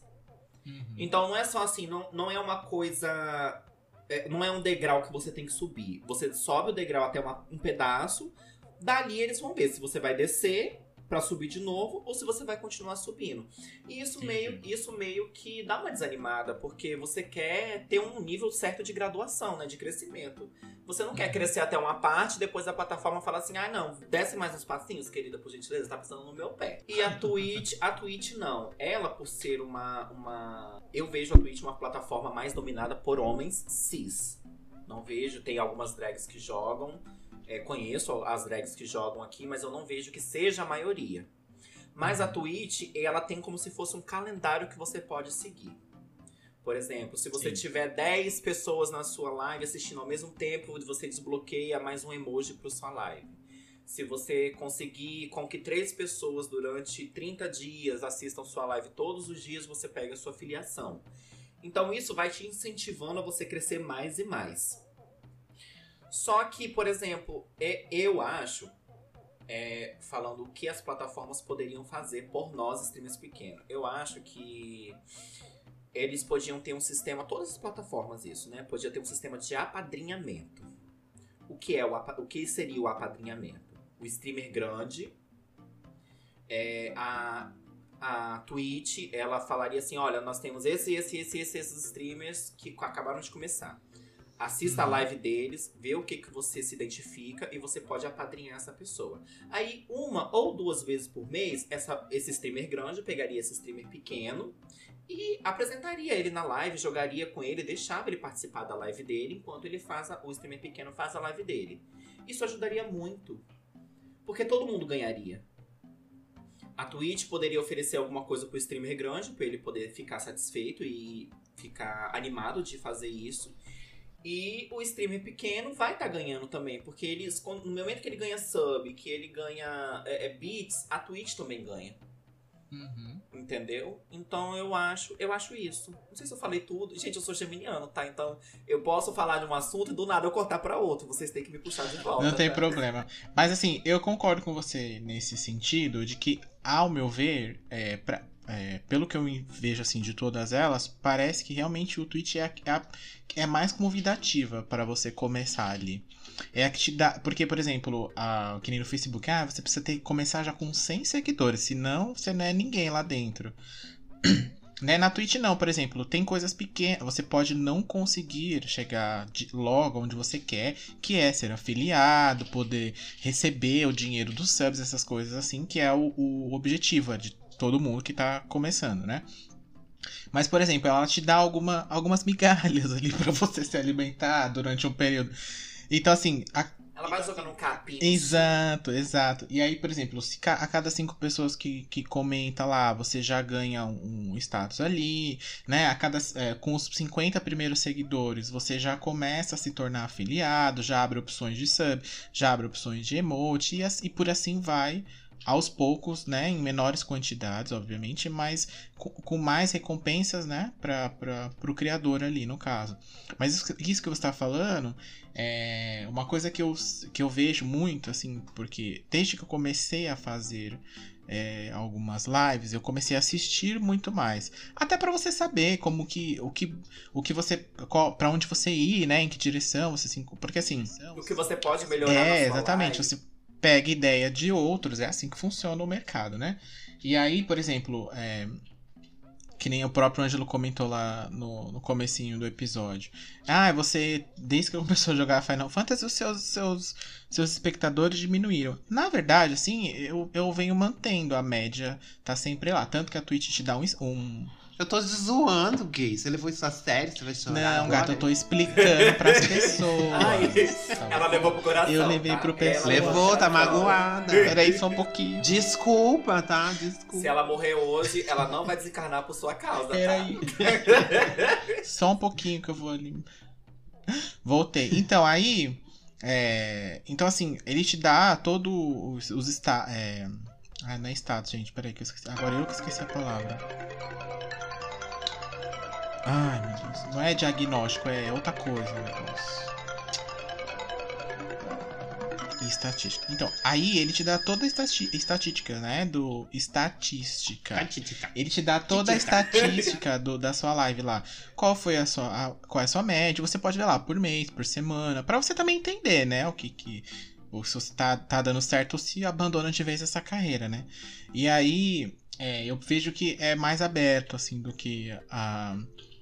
Então não é só assim, não, não é uma coisa. é, não é um degrau que você tem que subir. Você sobe o degrau até uma- um pedaço, dali eles vão ver se você vai descer para subir de novo ou se você vai continuar subindo. E isso meio, isso meio que dá uma desanimada, porque você quer ter um nível certo de graduação, né, de crescimento. Você não quer crescer até uma parte, depois a plataforma fala assim: "Ah, não, desce mais uns passinhos, querida, por gentileza, tá pisando no meu pé". E a Twitch, a Twitch não. Ela por ser uma uma eu vejo a Twitch uma plataforma mais dominada por homens cis. Não vejo, tem algumas drags que jogam, é, conheço as drags que jogam aqui, mas eu não vejo que seja a maioria. Mas a Twitch, ela tem como se fosse um calendário que você pode seguir. Por exemplo, se você Sim. tiver 10 pessoas na sua live assistindo ao mesmo tempo, você desbloqueia mais um emoji para sua live. Se você conseguir com que três pessoas durante 30 dias assistam sua live todos os dias, você pega a sua filiação. Então isso vai te incentivando a você crescer mais e mais. Só que, por exemplo, é- eu acho, é, falando o que as plataformas poderiam fazer por nós, streamers pequenos, eu acho que eles podiam ter um sistema, todas as plataformas isso, né? Podia ter um sistema de apadrinhamento. O que é o, o que seria o apadrinhamento? O streamer grande, é, a a Twitch, ela falaria assim, olha, nós temos esse, esse, esse, esse, esses streamers que acabaram de começar. Assista a live deles, vê o que, que você se identifica e você pode apadrinhar essa pessoa. Aí, uma ou duas vezes por mês, essa, esse streamer grande pegaria esse streamer pequeno e apresentaria ele na live, jogaria com ele, deixava ele participar da live dele, enquanto ele faz a- o streamer pequeno faz a live dele. Isso ajudaria muito, porque todo mundo ganharia. A Twitch poderia oferecer alguma coisa pro streamer grande, para ele poder ficar satisfeito e ficar animado de fazer isso. E o streamer pequeno vai estar ganhando também, porque eles, no momento que ele ganha sub, que ele ganha é, é, bits, a Twitch também ganha. Uhum. Entendeu? Então eu acho, eu acho isso. Não sei se eu falei tudo. Gente, eu sou geminiano, tá? Então eu posso falar de um assunto e do nada eu cortar pra outro. Vocês têm que me puxar de volta. Não tem tá? problema. Mas assim, eu concordo com você nesse sentido de que, ao meu ver, é, pra- é, pelo que eu vejo assim de todas elas, parece que realmente o Twitch é, a- é, a- é mais convidativa para você começar ali. É a que te dá. Porque, por exemplo, a, que nem no Facebook, ah, você precisa ter, começar já com 100 seguidores, senão você não é ninguém lá dentro. Né? Na Twitch não, por exemplo, tem coisas pequenas, você pode não conseguir chegar de- logo onde você quer, que é ser afiliado, poder receber o dinheiro dos subs, essas coisas assim, que é o, o objetivo é de todo mundo que tá começando, né? Mas, por exemplo, ela te dá alguma, algumas migalhas ali pra você se alimentar durante um período. Então, assim, a- Ela vai jogando um capim. Exato, exato. E aí, por exemplo, se a cada cinco pessoas que, que comenta lá, você já ganha um, status ali, né? A cada, é, com os 50 primeiros seguidores, você já começa a se tornar afiliado, já abre opções de sub, já abre opções de emote, e, e por assim vai. Aos poucos, né? Em menores quantidades, obviamente, mas com, mais recompensas, né? Para o criador ali, no caso. Mas isso, isso que você está falando é uma coisa que eu, que eu vejo muito, assim, porque desde que eu comecei a fazer é, algumas lives, eu comecei a assistir muito mais. Até para você saber como que o que o que você para onde você ir, né, em que direção você se porque assim, O que você pode melhorar na é, exatamente. live. Você pega ideia de outros, é assim que funciona o mercado, né? E aí, por exemplo, é, que nem o próprio Ângelo comentou lá no, no comecinho do episódio. Ah, você, desde que começou a jogar Final Fantasy, os seus, seus, seus espectadores diminuíram. Na verdade, assim, eu, eu venho mantendo a média, tá sempre lá. Tanto que a Twitch te dá um... um... Eu tô zoando, gay. Você levou isso a sério? Você vai chorar Não, agora? gato, eu tô explicando pras pessoas. Ai, tá ela levou pro coração. Eu levei tá? pro pessoal. Levou, tá magoada. Peraí só um pouquinho. Desculpa, tá? Desculpa. Se ela morrer hoje, ela não vai desencarnar por sua causa, Peraí. tá? Só um pouquinho que eu vou ali. Voltei. Então, aí. é, Então, assim, ele te dá todo os, os esta... é... Ah, não é status, gente. Peraí, que eu esqueci. Agora eu que esqueci a palavra. Ai, meu Deus. Não é diagnóstico, é outra coisa o negócio. E estatística. Então, aí ele te dá toda a estati- estatística, né? Do. Estatística. Ele te dá toda a estatística do, da sua live lá. Qual foi a sua, a- qual é a sua média? Você pode ver lá por mês, por semana, Pra você também entender, né, o que que ou se você tá, tá dando certo ou se abandona de vez essa carreira, né? E aí é, eu vejo que é mais aberto, assim, do que a.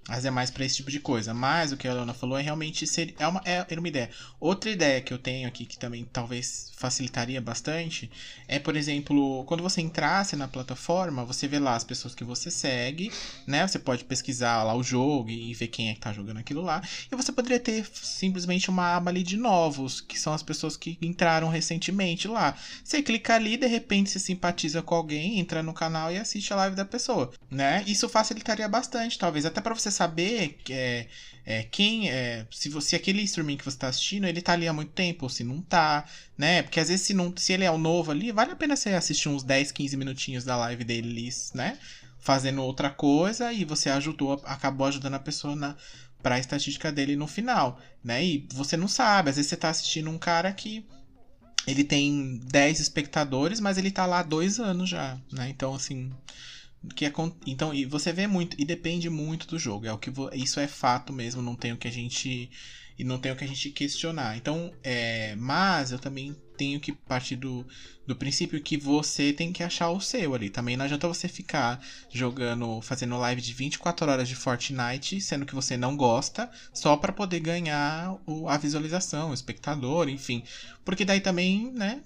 Mas é mais para esse tipo de coisa. Mas o que a Leona falou é realmente ser, é, uma, é, uma ideia. Outra ideia que eu tenho aqui, que também talvez facilitaria bastante, é, por exemplo, quando você entrasse na plataforma, você vê lá as pessoas que você segue, né? Você pode pesquisar lá o jogo e ver quem é que tá jogando aquilo lá. E você poderia ter simplesmente uma aba ali de novos, que são as pessoas que entraram recentemente lá. Você clica ali, de repente você simpatiza com alguém, entra no canal e assiste a live da pessoa, né? Isso facilitaria bastante, talvez até para você saber é, é, quem é, se você aquele streaming que você está assistindo, ele tá ali há muito tempo ou se não tá, né? Porque às vezes se não, se ele é o novo ali, vale a pena você assistir uns 10, 15 minutinhos da live dele, né? Fazendo outra coisa e você ajudou, acabou ajudando a pessoa na para a estatística dele no final, né? E você não sabe, às vezes você tá assistindo um cara que ele tem 10 espectadores, mas ele tá lá há dois anos já, né? Então, assim, que é, então e você vê muito e depende muito do jogo é o que isso é fato mesmo não tem o que a gente e não tem o que a gente questionar. Então é, mas eu também tenho que partir do, do princípio que você tem que achar o seu ali. Também não adianta você ficar jogando fazendo live de 24 horas de Fortnite sendo que você não gosta só para poder ganhar o, a visualização o espectador enfim. Porque daí também né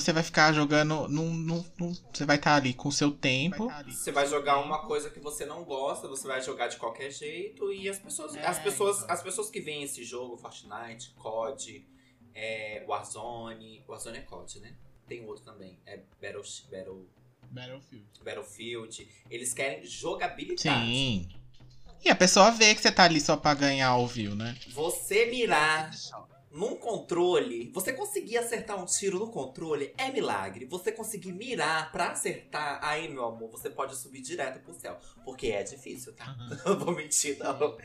você vai ficar jogando. Num, num, num você vai estar tá ali com o seu tempo. Tá você vai jogar uma coisa que você não gosta, você vai jogar de qualquer jeito. E as pessoas. É, as, pessoas então. as pessoas que veem esse jogo, Fortnite, COD, é, Warzone. Warzone é COD, né? Tem outro também. É Battle. Battle Battlefield. Battlefield. Eles querem jogabilidade. Sim. E a pessoa vê que você tá ali só pra ganhar o view, né? Você mirar num controle, você conseguir acertar um tiro no controle é milagre. Você conseguir mirar para acertar, aí, meu amor, você pode subir direto pro céu. Porque é difícil, tá? Não vou mentir, não.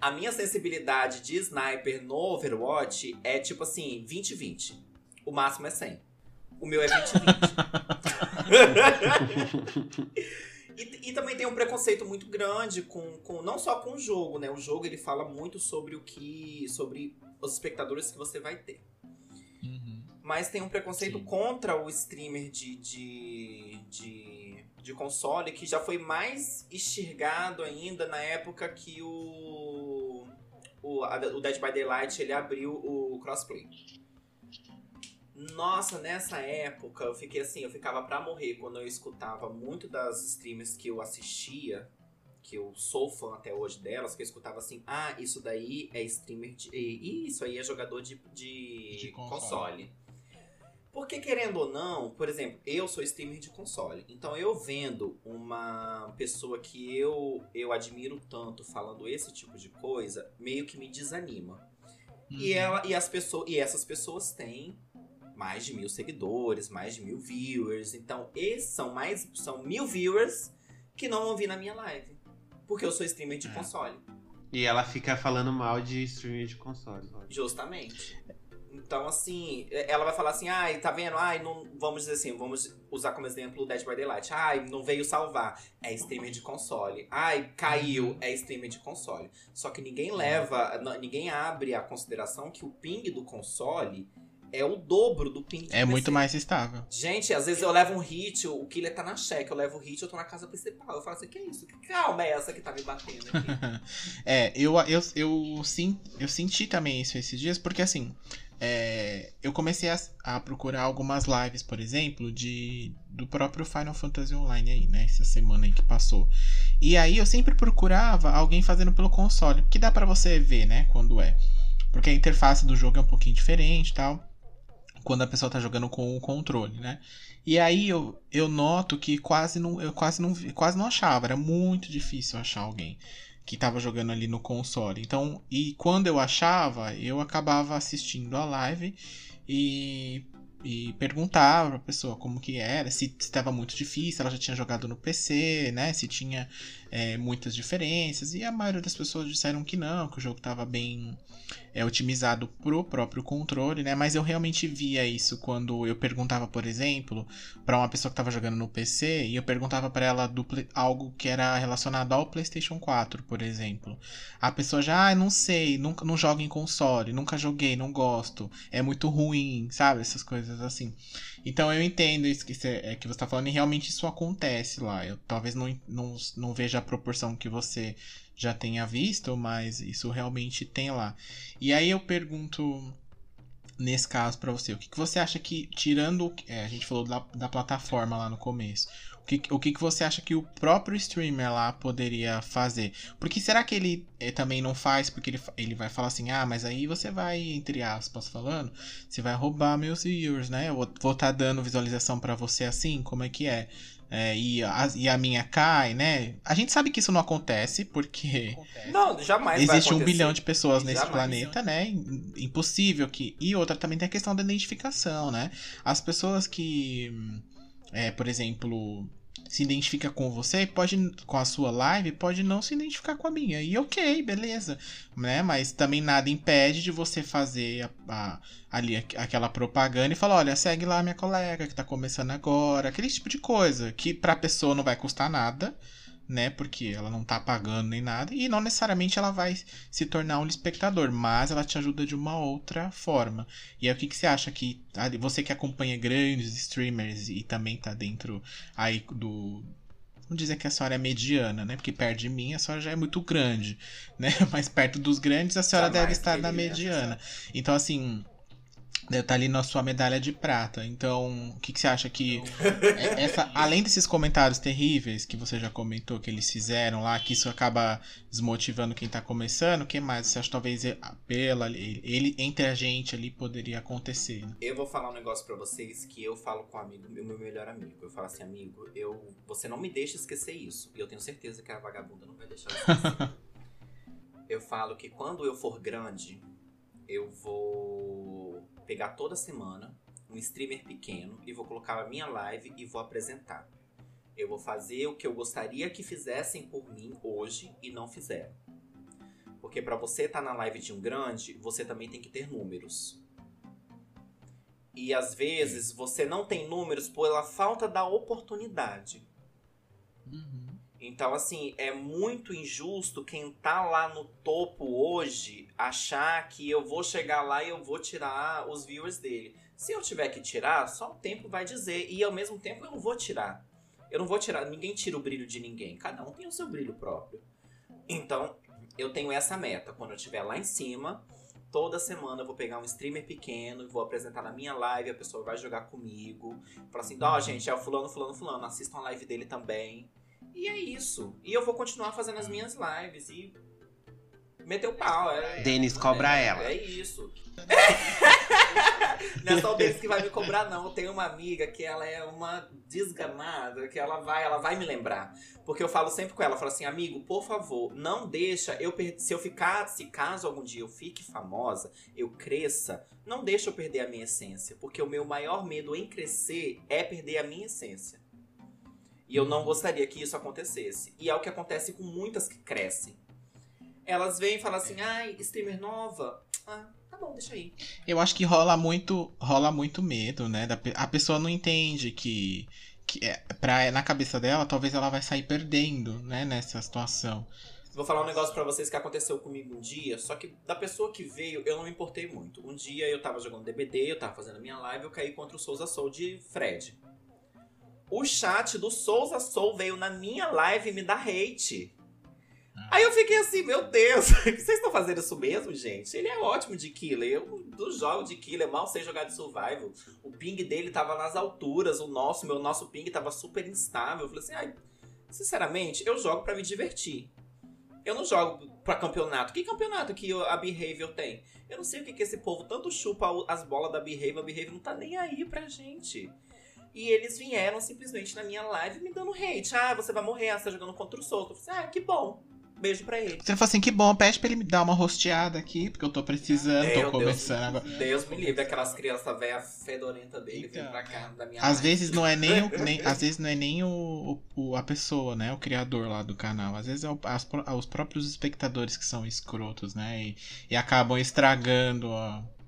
A minha sensibilidade de sniper no Overwatch é tipo assim, 20-20. O máximo é 100. O meu é 20-20. E, e, também tem um preconceito muito grande com, com não só com o jogo, né? O jogo ele fala muito sobre o que. sobre os espectadores que você vai ter. Uhum. Mas tem um preconceito Sim. contra o streamer de, de, de, de, console que já foi mais extirgado ainda na época que o, o, a, o Dead by Daylight ele abriu o crossplay. Nossa, nessa época eu fiquei assim, eu ficava pra morrer quando eu escutava muito das streamers que eu assistia que eu sou fã até hoje delas, que eu escutava assim, ah, isso daí é streamer de. E isso aí é jogador de, de, de console. console. Porque, querendo ou não, por exemplo, eu sou streamer de console. Então, eu vendo uma pessoa que eu, eu admiro tanto falando esse tipo de coisa, meio que me desanima. Uhum. E, ela, e, as pessoas, e essas pessoas têm mais de mil seguidores, mais de mil viewers. Então, esses são mais. São mil viewers que não vão vir na minha live. Porque eu sou streamer de é. console. E ela fica falando mal de streamer de console. Justamente. Então, assim, ela vai falar assim, ai, tá vendo? Ai, não. Vamos dizer assim, vamos usar como exemplo o Dead by Daylight. Ai, não veio salvar. É streamer de console. Ai, caiu. É streamer de console. Só que ninguém leva. Ninguém abre a consideração que o ping do console é o dobro do ping. É muito mais estável. Gente, às vezes eu levo um hit, o killer tá na cheque, eu levo o hit, eu tô na casa principal. Eu falo assim, que é isso? Que calma é essa que tá me batendo aqui? é, eu, eu, eu, sim, eu senti também isso esses dias, porque assim, é, eu comecei a, a, procurar algumas lives, por exemplo, de do próprio Final Fantasy Online aí, né? Essa semana aí que passou. E aí eu sempre procurava alguém fazendo pelo console, porque dá para você ver, né, quando é. Porque a interface do jogo é um pouquinho diferente e tal quando a pessoa tá jogando com o controle, né? E aí eu, eu noto que quase não, eu quase não, quase não achava, era muito difícil achar alguém que tava jogando ali no console. Então, e quando eu achava, eu acabava assistindo a live e e perguntava pra pessoa como que era, se estava muito difícil, ela já tinha jogado no PC, né? Se tinha é, muitas diferenças. E a maioria das pessoas disseram que não, que o jogo estava bem é, otimizado pro próprio controle, né? Mas eu realmente via isso quando eu perguntava, por exemplo, para uma pessoa que estava jogando no PC e eu perguntava para ela do, algo que era relacionado ao PlayStation 4, por exemplo. A pessoa já, ah, não sei, nunca não jogo em console, nunca joguei, não gosto, é muito ruim, sabe? Essas coisas assim. Então eu entendo isso que você, é, que você tá falando e realmente isso acontece lá. Eu talvez não, não, não veja a proporção que você já tenha visto, mas isso realmente tem lá. E aí eu pergunto nesse caso para você, o que, que você acha que, tirando. É, a gente falou da, da plataforma lá no começo que, o que, que você acha que o próprio streamer lá poderia fazer? Porque será que ele é, também não faz porque ele, ele vai falar assim, ah, mas aí você vai, entre aspas, falando, você vai roubar meus viewers, né? Eu vou estar tá dando visualização para você assim, como é que é? É, e, a, e a minha cai, né? A gente sabe que isso não acontece, porque. Não, jamais. Existe um bilhão de pessoas nesse jamais. planeta, né? Impossível que. E outra também tem a questão da identificação, né? As pessoas que é, por exemplo, se identifica com você, pode com a sua live, pode não se identificar com a minha. E ok, beleza, né? Mas também nada impede de você fazer a, a, ali aquela propaganda e falar, olha, segue lá minha colega que tá começando agora, aquele tipo de coisa que pra pessoa não vai custar nada né? Porque ela não tá pagando nem nada. E não necessariamente ela vai se tornar um espectador, mas ela te ajuda de uma outra forma. E aí o que, que você acha que. Você que acompanha grandes streamers e também tá dentro aí do. Vamos dizer que a senhora é mediana, né? Porque perto de mim a senhora já é muito grande, né? Mas perto dos grandes a senhora Jamais deve estar na mediana. Então, assim, Deve estar tá ali na sua medalha de prata. Então, o que, que você acha que. É, essa, além desses comentários terríveis que você já comentou que eles fizeram lá, que isso acaba desmotivando quem está começando, o que mais? Você acha que talvez pela, ele, entre a gente ali poderia acontecer? Né? Eu vou falar um negócio para vocês que eu falo com um amigo, meu, meu melhor amigo. Eu falo assim, amigo, eu, você não me deixa esquecer isso. E eu tenho certeza que a vagabunda não vai deixar eu esquecer. eu falo que quando eu for grande, eu vou pegar toda semana um streamer pequeno e vou colocar a minha live e vou apresentar. Eu vou fazer o que eu gostaria que fizessem por mim hoje e não fizeram. Porque para você estar tá na live de um grande, você também tem que ter números. E às vezes você não tem números pela falta da oportunidade. Uhum. Então, assim, é muito injusto quem tá lá no topo hoje achar que eu vou chegar lá e eu vou tirar os viewers dele. Se eu tiver que tirar, só o tempo vai dizer. E ao mesmo tempo eu não vou tirar. Eu não vou tirar, ninguém tira o brilho de ninguém. Cada um tem o seu brilho próprio. Então, eu tenho essa meta. Quando eu estiver lá em cima, toda semana eu vou pegar um streamer pequeno e vou apresentar na minha live, a pessoa vai jogar comigo. Falar assim, ó, oh, gente, é o fulano, fulano, fulano, assistam a live dele também. E é isso. E eu vou continuar fazendo as minhas lives e meter o pau. É, Denis cobra é, ela. É isso. não é só o Denis que vai me cobrar, não. Eu tenho uma amiga que ela é uma desganada, que ela vai, ela vai me lembrar. Porque eu falo sempre com ela, eu falo assim, amigo, por favor, não deixa eu perder. Se eu ficar, se caso algum dia eu fique famosa, eu cresça, não deixa eu perder a minha essência. Porque o meu maior medo em crescer é perder a minha essência. E eu não gostaria que isso acontecesse. E é o que acontece com muitas que crescem. Elas vêm e falam assim, ai, streamer nova. Ah, tá bom, deixa aí. Eu acho que rola muito, rola muito medo, né? A pessoa não entende que, que é, pra, na cabeça dela, talvez ela vai sair perdendo, né, nessa situação. Vou falar um negócio para vocês que aconteceu comigo um dia, só que da pessoa que veio, eu não me importei muito. Um dia eu tava jogando DBD, eu tava fazendo a minha live, eu caí contra o Souza Soul de Fred o chat do Souza Soul veio na minha live me dar hate. Ah. Aí eu fiquei assim, meu Deus, vocês estão fazendo isso mesmo, gente? Ele é ótimo de killer. Eu, do jogo de killer, mal sei jogar de survival. O ping dele tava nas alturas, o nosso, meu nosso ping tava super instável. Eu falei assim, ai, sinceramente, eu jogo para me divertir. Eu não jogo pra campeonato. Que campeonato que a Behavior tem? Eu não sei o que, que esse povo tanto chupa as bolas da Behavior. A Behavior não tá nem aí pra gente. E eles vieram simplesmente na minha live me dando hate. Ah, você vai morrer, você tá jogando contra o solto. Eu falei, ah, que bom. Beijo pra ele. Você fala assim, que bom, pede pra ele me dar uma rosteada aqui, porque eu tô precisando, Meu tô Deus. começando agora. Deus me livre, aquelas crianças velhas fedorentas dele Então, vindo pra cá da minha Às live. vezes não é nem, o- nem- às vezes não é nem o, o- a pessoa, né? O criador lá do canal. Às vezes é o- as os próprios espectadores que são escrotos, né? E, e acabam estragando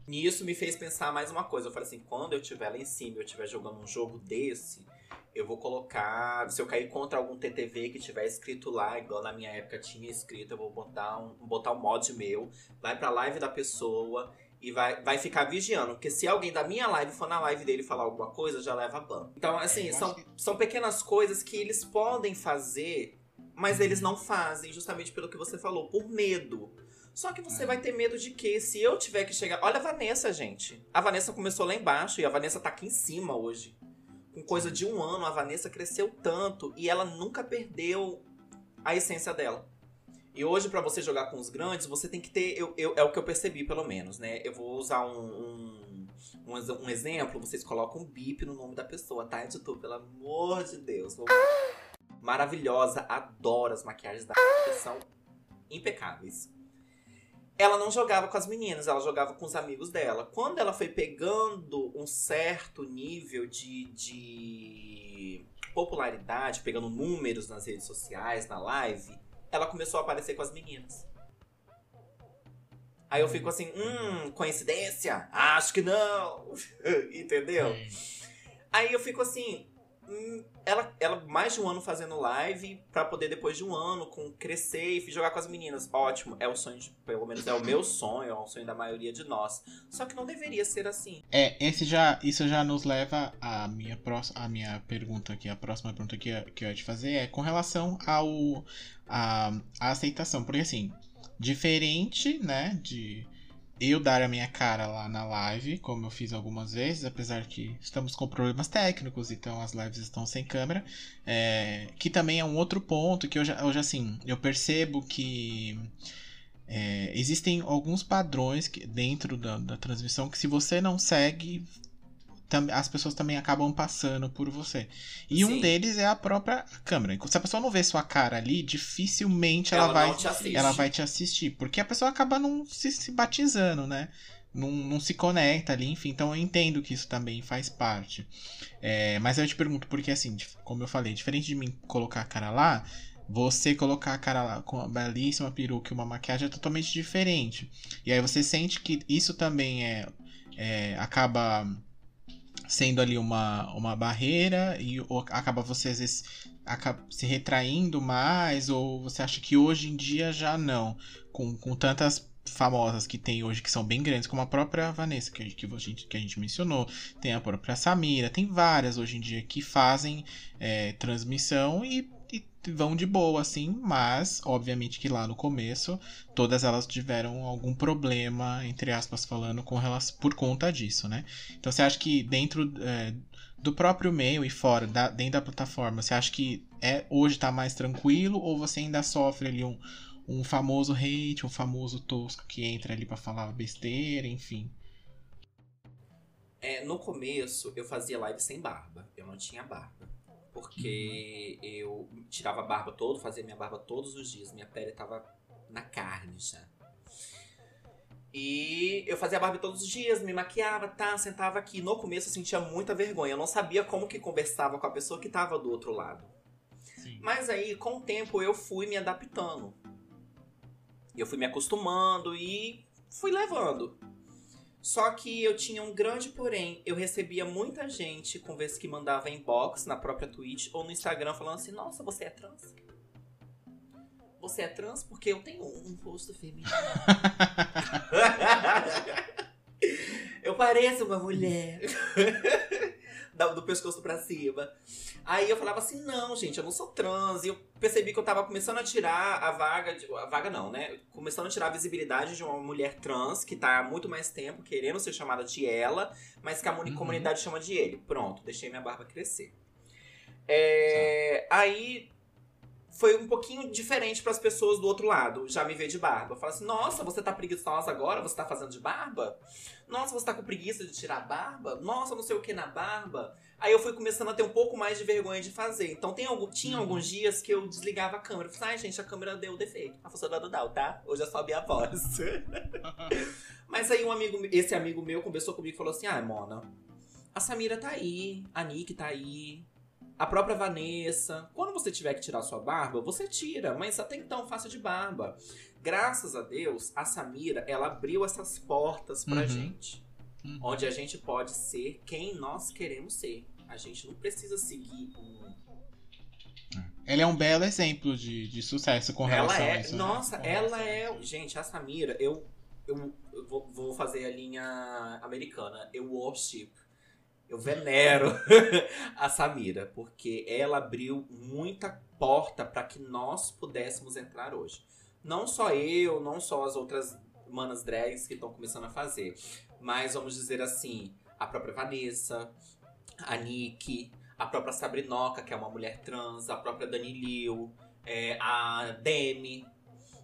a. Nisso me fez pensar mais uma coisa. Eu falei assim, quando eu estiver lá em cima e eu estiver jogando um jogo desse, eu vou colocar. Se eu cair contra algum TTV que tiver escrito lá, igual na minha época tinha escrito, eu vou botar um, botar um mod meu, vai pra live da pessoa e vai, vai ficar vigiando. Porque se alguém da minha live for na live dele falar alguma coisa, já leva ban. Então, assim, eu são, acho são pequenas coisas que eles podem fazer, mas eles não fazem, justamente pelo que você falou, por medo. Só que você É. vai ter medo de quê? Se eu tiver que chegar. Olha a Vanessa, gente. A Vanessa começou lá embaixo e a Vanessa tá aqui em cima hoje. Com coisa de um ano, a Vanessa cresceu tanto e ela nunca perdeu a essência dela. E hoje, pra você jogar com os grandes, você tem que ter. Eu, eu- é o que eu percebi, pelo menos, né? Eu vou usar um, um, um um exemplo. Vocês colocam um bip no nome da pessoa, tá, editor? Pelo amor de Deus. Vou- Maravilhosa, adoro as maquiagens da são impecáveis. Ela não jogava com as meninas, ela jogava com os amigos dela. Quando ela foi pegando um certo nível de, de popularidade, pegando números nas redes sociais, na live, ela começou a aparecer com as meninas. Aí eu fico assim, hum, coincidência? Acho que não. Entendeu? Aí eu fico assim, hum, ela, ela mais de um ano fazendo live pra poder depois de um ano com crescer e jogar com as meninas. Ótimo, é o sonho, de, pelo menos é o meu sonho, é o sonho da maioria de nós. Só que não deveria ser assim. É, esse já, isso já nos leva à minha, próxima, à minha pergunta aqui. A próxima pergunta que, eu- que eu ia te fazer é com relação ao a, a aceitação. Porque assim, diferente, né, de eu dar a minha cara lá na live, como eu fiz algumas vezes, apesar que estamos com problemas técnicos, então as lives estão sem câmera, é, que também é um outro ponto que eu já, eu já assim, eu percebo que é, existem alguns padrões que, dentro da, da transmissão que se você não segue, as pessoas também acabam passando por você. E um Sim. deles é a própria câmera. Se a pessoa não vê sua cara ali, dificilmente ela, Ela vai ela vai te assistir. Porque a pessoa acaba não se, se batizando, né? Não, não se conecta ali, enfim. Então eu entendo que isso também faz parte. É, mas eu te pergunto, porque assim, como eu falei, diferente de mim colocar a cara lá, você colocar a cara lá com uma belíssima peruca e uma maquiagem é totalmente diferente. E aí você sente que isso também é, é acaba sendo ali uma, uma barreira e ou acaba você às vezes acaba se retraindo mais ou você acha que hoje em dia já não. Com, com tantas famosas que tem hoje que são bem grandes como a própria Vanessa que que a gente, que a gente mencionou. Tem a própria Samira tem várias hoje em dia que fazem é, transmissão e, e vão de boa assim mas obviamente que lá no começo todas elas tiveram algum problema entre aspas falando com relação por conta disso né então você acha que dentro é, do próprio meio e fora, da- dentro da plataforma, você acha que é, hoje tá mais tranquilo ou você ainda sofre ali um, um famoso hate, um famoso tosco que entra ali pra falar besteira, enfim? É, no começo, eu fazia live sem barba. Eu não tinha barba. Porque eu tirava a barba todo, fazia minha barba todos os dias. Minha pele tava na carne já. E eu fazia barba todos os dias, me maquiava, tá, sentava aqui. No começo eu sentia muita vergonha. Eu não sabia como que conversava com a pessoa que tava do outro lado. Sim. Mas aí, com o tempo, eu fui me adaptando. Eu fui me acostumando e fui levando. Só que eu tinha um grande porém. Eu recebia muita gente, com vezes que mandava inbox na própria Twitch ou no Instagram, falando assim: Nossa, você é trans? Você é trans porque eu tenho um rosto feminino. eu pareço uma mulher. Do pescoço pra cima. Aí eu falava assim, não, gente, eu não sou trans. E eu percebi que eu tava começando a tirar a vaga. De, a vaga não, né? Começando a tirar a visibilidade de uma mulher trans que tá há muito mais tempo querendo ser chamada de ela, mas que a Uhum. comunidade chama de ele. Pronto, deixei minha barba crescer. É, aí foi um pouquinho diferente para as pessoas do outro lado, já me ver de barba. Fala assim: "Nossa, você tá preguiçosa agora? Você tá fazendo de barba? Nossa, você tá com preguiça de tirar a barba? Nossa, não sei o que na barba". Aí eu fui começando a ter um pouco mais de vergonha de fazer. Então tem algum, tinha Uhum. alguns dias que eu desligava a câmera. Eu falei, ai, gente, a câmera deu defeito. A função do Dal, tá? Hoje é só a minha voz. Mas aí um amigo, esse amigo meu conversou comigo e falou assim: ah, Mona, a Samira tá aí, a Nick tá aí, a própria Vanessa. Quando você tiver que tirar sua barba, você tira, mas até então faça de barba. Graças a Deus, a Samira, ela abriu essas portas pra Uhum. gente. Uhum. Onde a gente pode ser quem nós queremos ser. A gente não precisa seguir um. Ela é um belo exemplo de, de sucesso com ela relação a é. isso. né? Nossa, Com ela é. Gente, a Samira, eu. Eu, eu vou, vou fazer a linha americana. Eu worship. Eu venero a Samira, porque ela abriu muita porta para que nós pudéssemos entrar hoje. Não só eu, não só as outras manas drags que estão começando a fazer, mas vamos dizer assim, a própria Vanessa, a Nick, a própria Sabrinoca, que é uma mulher trans, a própria Dani Liu, é, a Demi.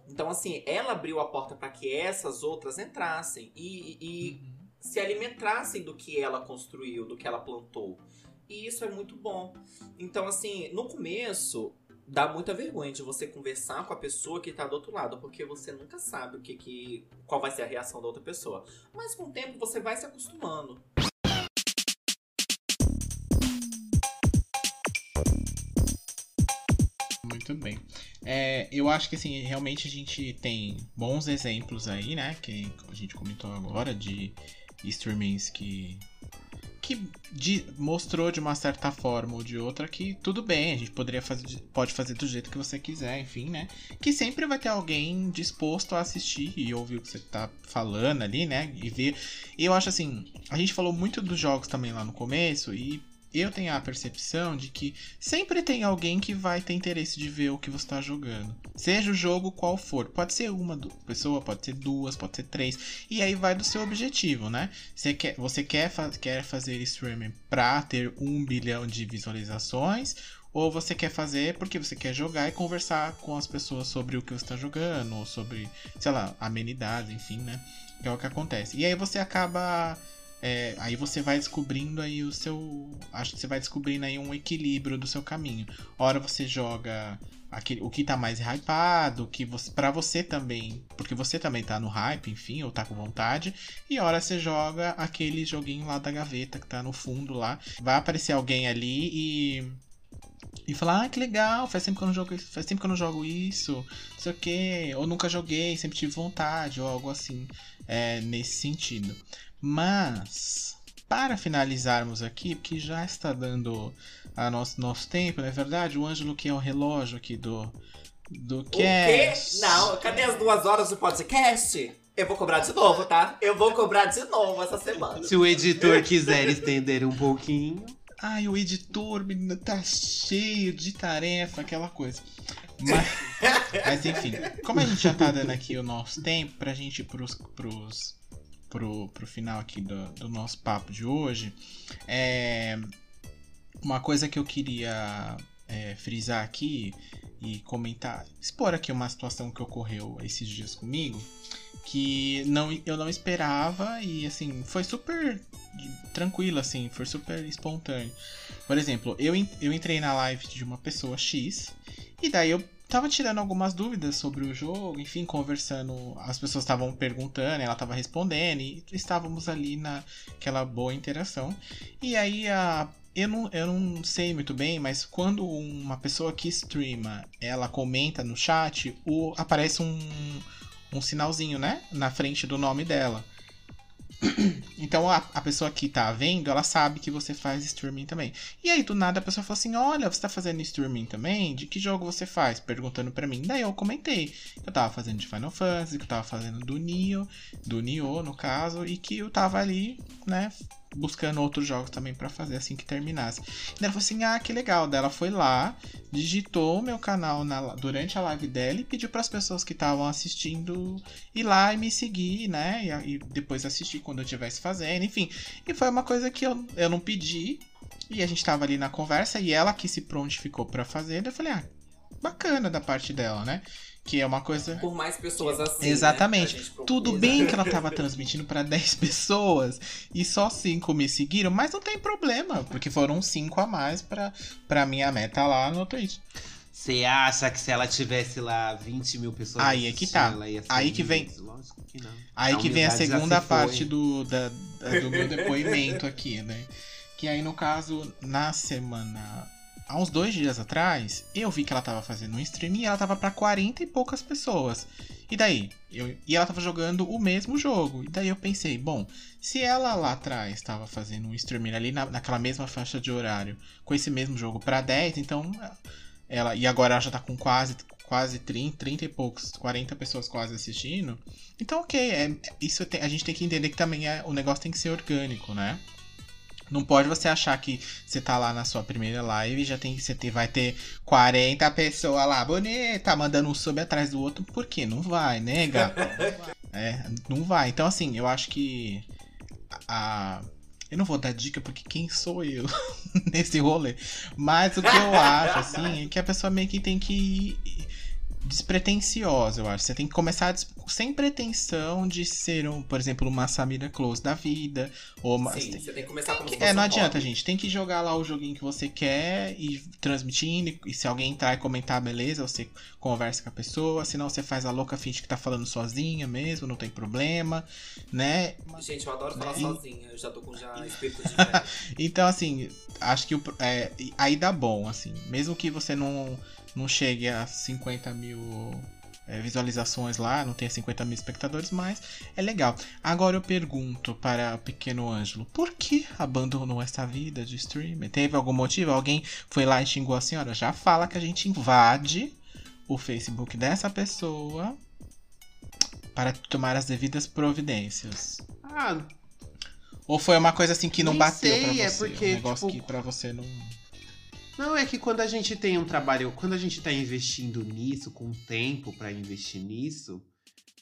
Então, assim, ela abriu a porta para que essas outras entrassem e, e Uhum. se alimentassem do que ela construiu, do que ela plantou. E isso é muito bom. Então, assim, no começo, dá muita vergonha de você conversar com a pessoa que tá do outro lado, porque você nunca sabe o que, que qual vai ser a reação da outra pessoa. Mas com o tempo você vai se acostumando. Muito bem. É, eu acho que assim, realmente a gente tem bons exemplos aí, né? Que a gente comentou agora de streamings que. Que de- mostrou de uma certa forma ou de outra que tudo bem, a gente poderia fazer, de- pode fazer do jeito que você quiser, enfim, né? Que sempre vai ter alguém disposto a assistir e ouvir o que você tá falando ali, né? E ver. E eu acho assim, a gente falou muito dos jogos também lá no começo e eu tenho a percepção de que sempre tem alguém que vai ter interesse de ver o que você está jogando. Seja o jogo qual for. Pode ser uma pessoa, pode ser duas, pode ser três. E aí vai do seu objetivo, né? Você quer, você quer, fa- quer fazer streaming pra ter um bilhão de visualizações? Ou você quer fazer porque você quer jogar e conversar com as pessoas sobre o que você está jogando, ou sobre, sei lá, amenidades, enfim, né? Que é o que acontece. E aí você acaba é, aí você vai descobrindo aí o seu. Acho que você vai descobrindo aí um equilíbrio do seu caminho. Ora você joga aquele, o que tá mais hypado, que você, pra você também. Porque você também tá no hype, enfim, ou tá com vontade. E ora você joga aquele joguinho lá da gaveta que tá no fundo lá. Vai aparecer alguém ali e. E falar, ah, que legal, faz tempo que eu não jogo faz tempo que eu não jogo isso, não sei o que, ou nunca joguei, sempre tive vontade, ou algo assim, é, nesse sentido. Mas, para finalizarmos aqui, porque já está dando a nosso, nosso tempo, não é verdade? O Ângelo que é o relógio aqui do, do O quê? cast. Não, cadê as duas horas do podcast? Eu vou cobrar de novo, tá? Eu vou cobrar de novo essa semana. Se o editor quiser estender um pouquinho. Ai, o editor menina, tá cheio de tarefa, aquela coisa. Mas, mas, enfim, como a gente já tá dando aqui o nosso tempo pra gente ir pros, pros, pro, pro final aqui do, do nosso papo de hoje, é, uma coisa que eu queria é, frisar aqui e comentar, expor aqui uma situação que ocorreu esses dias comigo, que não, eu não esperava e assim, foi super tranquilo, assim, foi super espontâneo. Por exemplo, eu, eu entrei na live de uma pessoa X e daí eu tava tirando algumas dúvidas sobre o jogo, enfim, conversando, as pessoas estavam perguntando, ela tava respondendo e estávamos ali naquela boa interação. E aí a eu não, eu não sei muito bem, mas quando uma pessoa que streama, ela comenta no chat, o, aparece um, um sinalzinho, né? Na frente do nome dela. Então a, a pessoa que tá vendo, ela sabe que você faz streaming também. E aí, do nada, a pessoa fala assim: Olha, você tá fazendo streaming também? De que jogo você faz? Perguntando pra mim. Daí eu comentei que eu tava fazendo de Final Fantasy, que eu tava fazendo do Nioh, do Nioh, no caso, e que eu tava ali, né? Buscando outros jogos também pra fazer assim que terminasse. E ela falou assim: Ah, que legal. Daí ela foi lá, digitou o meu canal na- durante a live dela e pediu para as pessoas que estavam assistindo ir lá e me seguir, né? E, e depois assistir quando eu estivesse fazendo, enfim. E foi uma coisa que eu, eu não pedi. E a gente tava ali na conversa e ela que se prontificou para fazer. daí Eu falei, ah, bacana da parte dela, né? Que é uma coisa. Por mais pessoas assim. Exatamente. Né, gente procura. Tudo bem que ela tava transmitindo pra 10 pessoas e só 5 me seguiram, mas não tem problema, porque foram 5 a mais pra, pra minha meta lá no Twitch. Você acha que se ela tivesse lá 20 mil pessoas Aí é que tá. Aí que vem-? Lógico que não. Aí A que vem a segunda se foi. parte do, da, da- do meu depoimento aqui, né? Que aí, no caso, na semana. Há uns dois dias atrás, eu vi que ela tava fazendo um stream e ela tava pra 40 e poucas pessoas. E daí? Eu, e ela tava jogando o mesmo jogo. E daí eu pensei, bom, se ela lá atrás tava fazendo um streaming ali na, naquela mesma faixa de horário, com esse mesmo jogo pra 10, então ela. E agora ela já tá com quase, quase 30, 30 e poucos, 40 pessoas quase assistindo. Então, ok, é, isso tem- a gente tem que entender que também é, o negócio tem que ser orgânico, né? Não pode você achar que você tá lá na sua primeira live e já tem você ter, vai ter 40 pessoas lá, bonita, mandando um sub atrás do outro, porque não vai, né, gato? É, não vai. Então, assim, eu acho que a. Eu não vou dar dica porque quem sou eu nesse rolê. Mas o que eu acho, assim, é que a pessoa meio que tem que ir despretensiosa, eu acho. Você tem que começar sem pretensão de ser, um, por exemplo, uma Samira Close da vida. Ou uma, Sim, você tem que começar se é, não um adianta, hobby. gente. Tem que jogar lá o joguinho que você quer e transmitindo. E se alguém entrar e comentar, beleza, você conversa com a pessoa. Senão você faz a louca finge que tá falando sozinha mesmo, não tem problema, né? Gente, eu adoro falar E- sozinha. Eu já tô com já espírito de. Então, assim, acho que o, é, aí dá bom, assim. Mesmo que você não, não chegue a 50 mil é, visualizações lá, não tenha 50 mil espectadores, mas é legal. Agora eu pergunto para o pequeno Ângelo, por que abandonou essa vida de streamer? Teve algum motivo? Alguém foi lá e xingou a senhora? Já fala que a gente invade o Facebook dessa pessoa para tomar as devidas providências. Ah, Ou foi uma coisa assim que não bateu pra sei, você? é porque, um negócio tipo, que pra você não. Não, é que quando a gente tem um trabalho, quando a gente tá investindo nisso, com tempo pra investir nisso,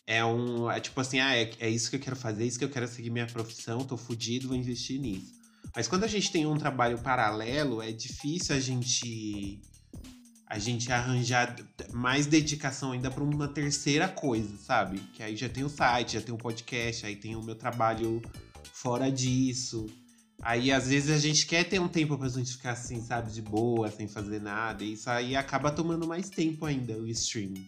é um. É tipo assim, ah, é, é isso que eu quero fazer, é isso que eu quero seguir minha profissão, tô fudido, vou investir nisso. Mas quando a gente tem um trabalho paralelo, é difícil a gente. A gente arranjar mais dedicação ainda pra uma terceira coisa, sabe? Que aí já tem o site, já tem o podcast, aí tem o meu trabalho fora disso. Aí, às vezes, a gente quer ter um tempo pra gente ficar assim, sabe, de boa, sem fazer nada. E isso aí acaba tomando mais tempo ainda, o streaming.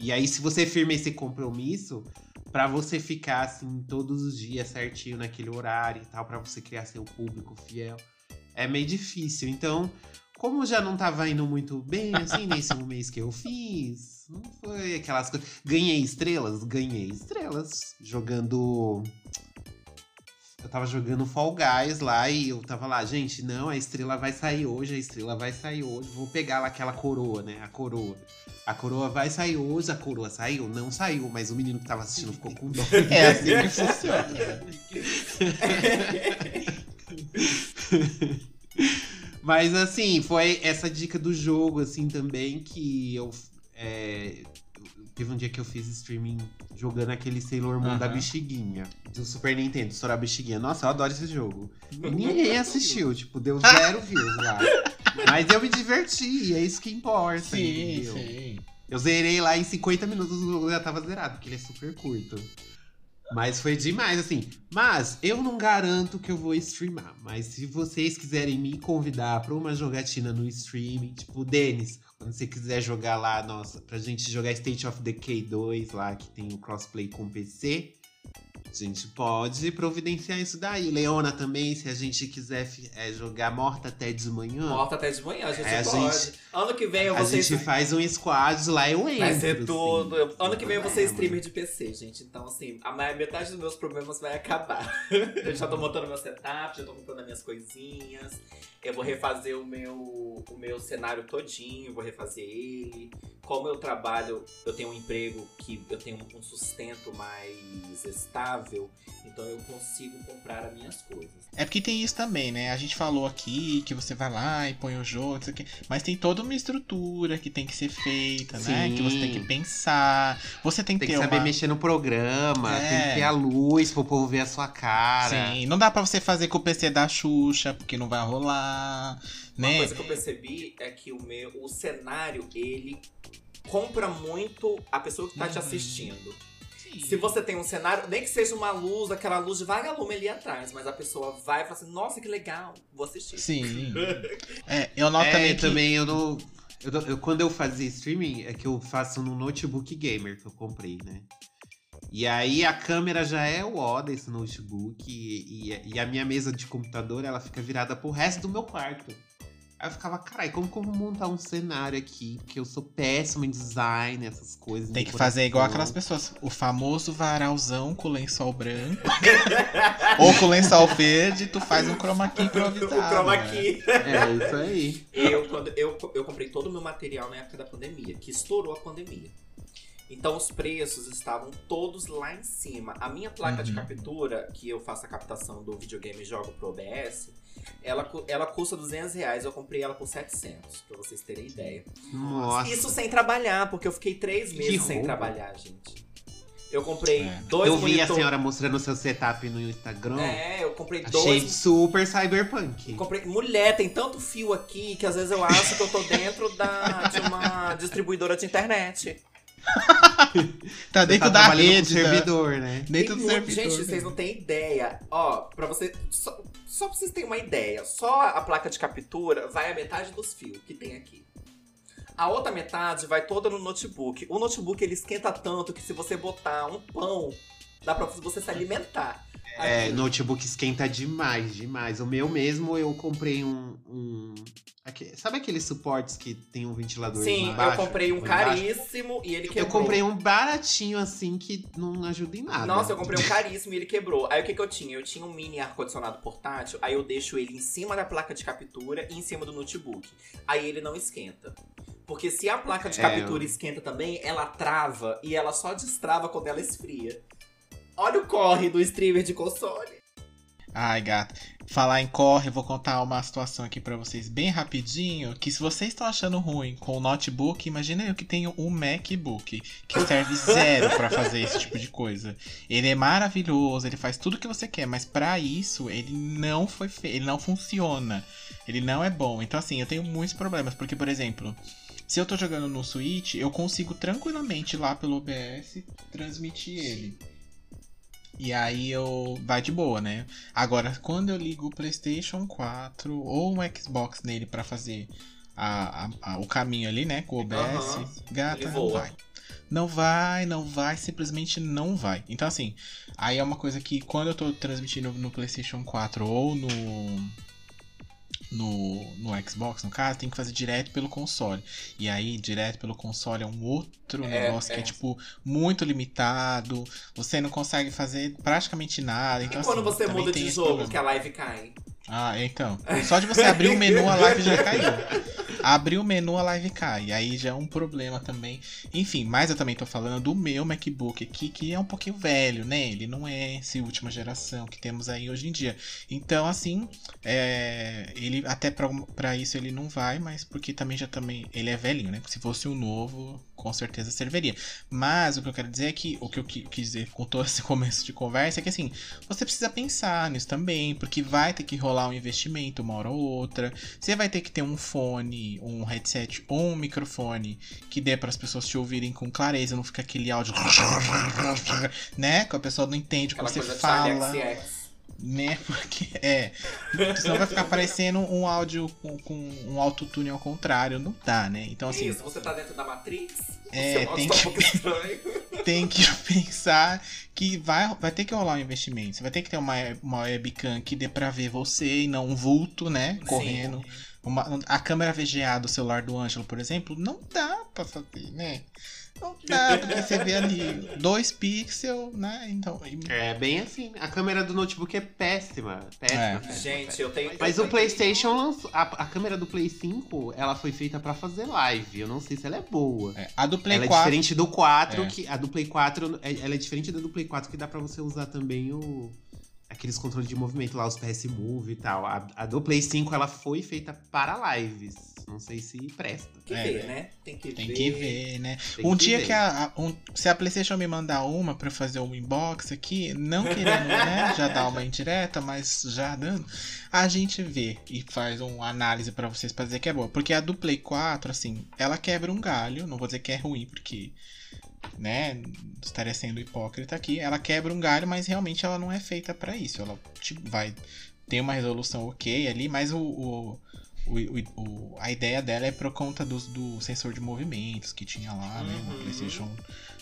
E aí, se você firma esse compromisso, pra você ficar assim todos os dias certinho naquele horário e tal, pra você criar seu público fiel, é meio difícil. Então, como já não tava indo muito bem, assim, nesse mês que eu fiz, não foi aquelas coisas. Ganhei estrelas? Ganhei estrelas. Jogando. Eu tava jogando Fall Guys lá e eu tava lá, gente, não, a estrela vai sair hoje, a estrela vai sair hoje. Vou pegar lá aquela coroa, né? A coroa. A coroa vai sair hoje, a coroa saiu? Não saiu, mas o menino que tava assistindo ficou com dó. É assim que funciona. Mas assim, foi essa dica do jogo, assim, também, que eu. é, teve um dia que eu fiz streaming jogando aquele Sailor Moon da bexiguinha. Do Super Nintendo, estourar a bexiguinha. Nossa, eu adoro esse jogo. E ninguém assistiu, tipo, deu zero views lá. Mas eu me diverti, é isso que importa. Sim, entendeu? sim. Eu zerei lá em 50 minutos, o jogo já tava zerado, porque ele é super curto. Mas foi demais, assim. Mas eu não garanto que eu vou streamar. Mas se vocês quiserem me convidar pra uma jogatina no streaming, tipo, Denis, quando você quiser jogar lá, nossa, pra gente jogar State of Decay 2 lá, que tem o crossplay com PC, a gente pode providenciar isso daí. Leona também, se a gente quiser é, jogar morta até de manhã. Morta até de manhã, a gente É, a pode. gente- ano que vem eu vou A gente faz um squad lá, eu entro. Vai ser assim. tudo. Eu- Ano que vem eu vou ser É, streamer de PC, gente. Então, assim, a metade dos meus problemas vai acabar. eu já tô montando meu setup, já tô comprando as minhas coisinhas. Eu vou refazer o meu, o meu cenário todinho, vou refazer ele. Como eu trabalho, eu tenho um emprego que eu tenho um sustento mais estável, então eu consigo comprar as minhas coisas. É porque tem isso também, né? A gente falou aqui que você vai lá e põe o jogo, não sei o quê. Mas tem toda uma estrutura que tem que ser feita, né? Sim. Que você tem que pensar. Você tem que Tem ter que saber uma... mexer no programa, É. tem que ter a luz pro povo ver a sua cara. Sim, não dá pra você fazer com o PC da Xuxa, porque não vai rolar. Uma né? coisa que eu percebi é que o meu, o cenário, ele compra muito a pessoa que tá te Uhum. assistindo. Se você tem um cenário, nem que seja uma luz, aquela luz de vagalume ali atrás, mas a pessoa vai e fala assim, nossa, que legal, vou assistir. Sim. É, eu noto é, também que... também eu não. eu eu- quando eu fazia streaming, é que eu faço no notebook gamer que eu comprei, né? E aí a câmera já é o ó desse notebook e, e- e a minha mesa de computador ela fica virada pro resto do meu quarto. Aí eu ficava, carai, como que eu vou montar um cenário aqui? Porque eu sou péssimo em design, essas coisas. Tem que fazer igual aquelas pessoas. O famoso varalzão com lençol branco. ou com lençol verde, tu faz um chroma key improvisado. o chroma né? key. É isso aí. Eu, quando, eu, eu comprei todo o meu material na época da pandemia, que estourou a pandemia. Então os preços estavam todos lá em cima. A minha placa de Uhum. captura, que eu faço a captação do videogame e jogo pro OBS, ela, ela custa 200 reais. Eu comprei ela por 700, pra vocês terem ideia. Nossa. Isso sem trabalhar, porque eu fiquei três meses sem trabalhar, gente. Eu comprei É. dois eu vi a monitor- senhora mostrando seu setup no Instagram. É, eu comprei Achei dois super cyberpunk. Comprei... Mulher, tem tanto fio aqui que às vezes eu acho que eu tô dentro da... de uma distribuidora de internet. Tá Você dentro tá da rede. da- servidor, né? Dentro Tem do servidor. Gente, vocês não têm ideia. Ó, pra você. Só, só pra vocês terem uma ideia, só a placa de captura vai a metade dos fios que tem aqui. A outra metade vai toda no notebook. O notebook ele esquenta tanto que se você botar um pão, dá pra você se alimentar. É, notebook esquenta demais, demais. O meu mesmo, eu comprei um. um aque- sabe aqueles suportes que tem um ventilador Sim, embaixo? eu comprei um embaixo? caríssimo e ele quebrou. Eu comprei um baratinho assim que não ajuda em nada. Nossa, eu comprei um caríssimo e ele quebrou. Aí o que, que eu tinha? Eu tinha um mini ar-condicionado portátil, aí eu deixo ele em cima da placa de captura e em cima do notebook. Aí ele não esquenta. Porque se a placa de É, captura eu- esquenta também, ela trava e ela só destrava quando ela esfria. Olha o corre do streamer de console. Ai, gata. Falar em corre, eu vou contar uma situação aqui pra vocês bem rapidinho. Que se vocês estão achando ruim com o notebook, imagina eu que tenho um MacBook que serve zero pra fazer esse tipo de coisa. Ele é maravilhoso, ele faz tudo que você quer, mas pra isso ele não foi feito, ele não funciona. Ele não é bom. Então assim, eu tenho muitos problemas, porque por exemplo, se eu tô jogando no Switch, eu consigo tranquilamente lá pelo OBS transmitir ele. E aí eu vai de boa, né? Agora, quando eu ligo o PlayStation 4 ou um Xbox nele pra fazer a, a- a- o caminho ali, né, com o OBS, Aham, gata, não vai. Não vai, não vai, simplesmente não vai. Então, assim, aí é uma coisa que quando eu tô transmitindo no PlayStation 4 ou no. No, no Xbox, no caso, tem que fazer direto pelo console. E aí, direto pelo console é um outro É, negócio que é. é, tipo, muito limitado. Você não consegue fazer praticamente nada. Então, e quando assim, você muda de jogo, que a live cai? Ah, então. Só de você abrir o menu, a live já caiu. Abrir o menu, a live cai. Aí já é um problema também. Enfim, mas eu também tô falando do meu MacBook aqui, que é um pouquinho velho, né? Ele não é esse última geração que temos aí hoje em dia. Então, assim, é, ele até pra isso ele não vai, mas porque também já também. Ele é velhinho, né? Se fosse um novo, com certeza serviria. Mas o que eu quero dizer é que o que eu qui- quis dizer com todo esse começo de conversa é que assim, você precisa pensar nisso também, porque vai ter que rolar um investimento uma hora ou outra. Você vai ter que ter um fone, um headset ou um microfone que dê para as pessoas te ouvirem com clareza, não fica aquele áudio, né? Que a pessoa não entende o que você fala. Né? Porque é. Senão vai ficar parecendo um áudio com, com um autotune ao contrário. Não dá, né? Então, assim, Isso, você tá dentro da Matrix? É, tem tá um que- tem que pensar que vai, vai ter que rolar um investimento. Você vai ter que ter uma, uma webcam que dê pra ver você e não um vulto, né? Correndo. Uma- a câmera VGA do celular do Ângelo, por exemplo, não dá pra fazer, né? Não dá, porque você vê ali dois pixels, né? Então. É bem assim. A câmera do notebook é péssima. Péssima. É. péssima, Gente, eu tenho. Mas eu o tenho- PlayStation lançou. A, a câmera do Play 5, ela foi feita pra fazer live. Eu não sei se ela é boa. É, a do Play ela é 4. diferente do 4, É. que a do Play 4, é- ela é diferente da do Play 4 que dá pra você usar também o aqueles controles de movimento lá, os PS Move e tal. A, a do Play 5 ela foi feita para lives. Não sei se presta. Tem que É, ver, né? né? Tem que Tem ver. que ver, né? Tem um que dia ver. que a, a- um- se a PlayStation me mandar uma pra fazer um inbox aqui, não querendo, né, já dar uma indireta, mas já dando, a gente vê e faz uma análise pra vocês pra dizer que é boa, porque a do Play 4, assim, ela quebra um galho, não vou dizer que é ruim, porque né, estaria sendo hipócrita aqui, ela quebra um galho, mas realmente ela não é feita pra isso. Ela tipo, vai ter uma resolução ok ali, mas o, o- o- o- o- a ideia dela é por conta dos, do sensor de movimentos que tinha lá, né, no Uhum. PlayStation,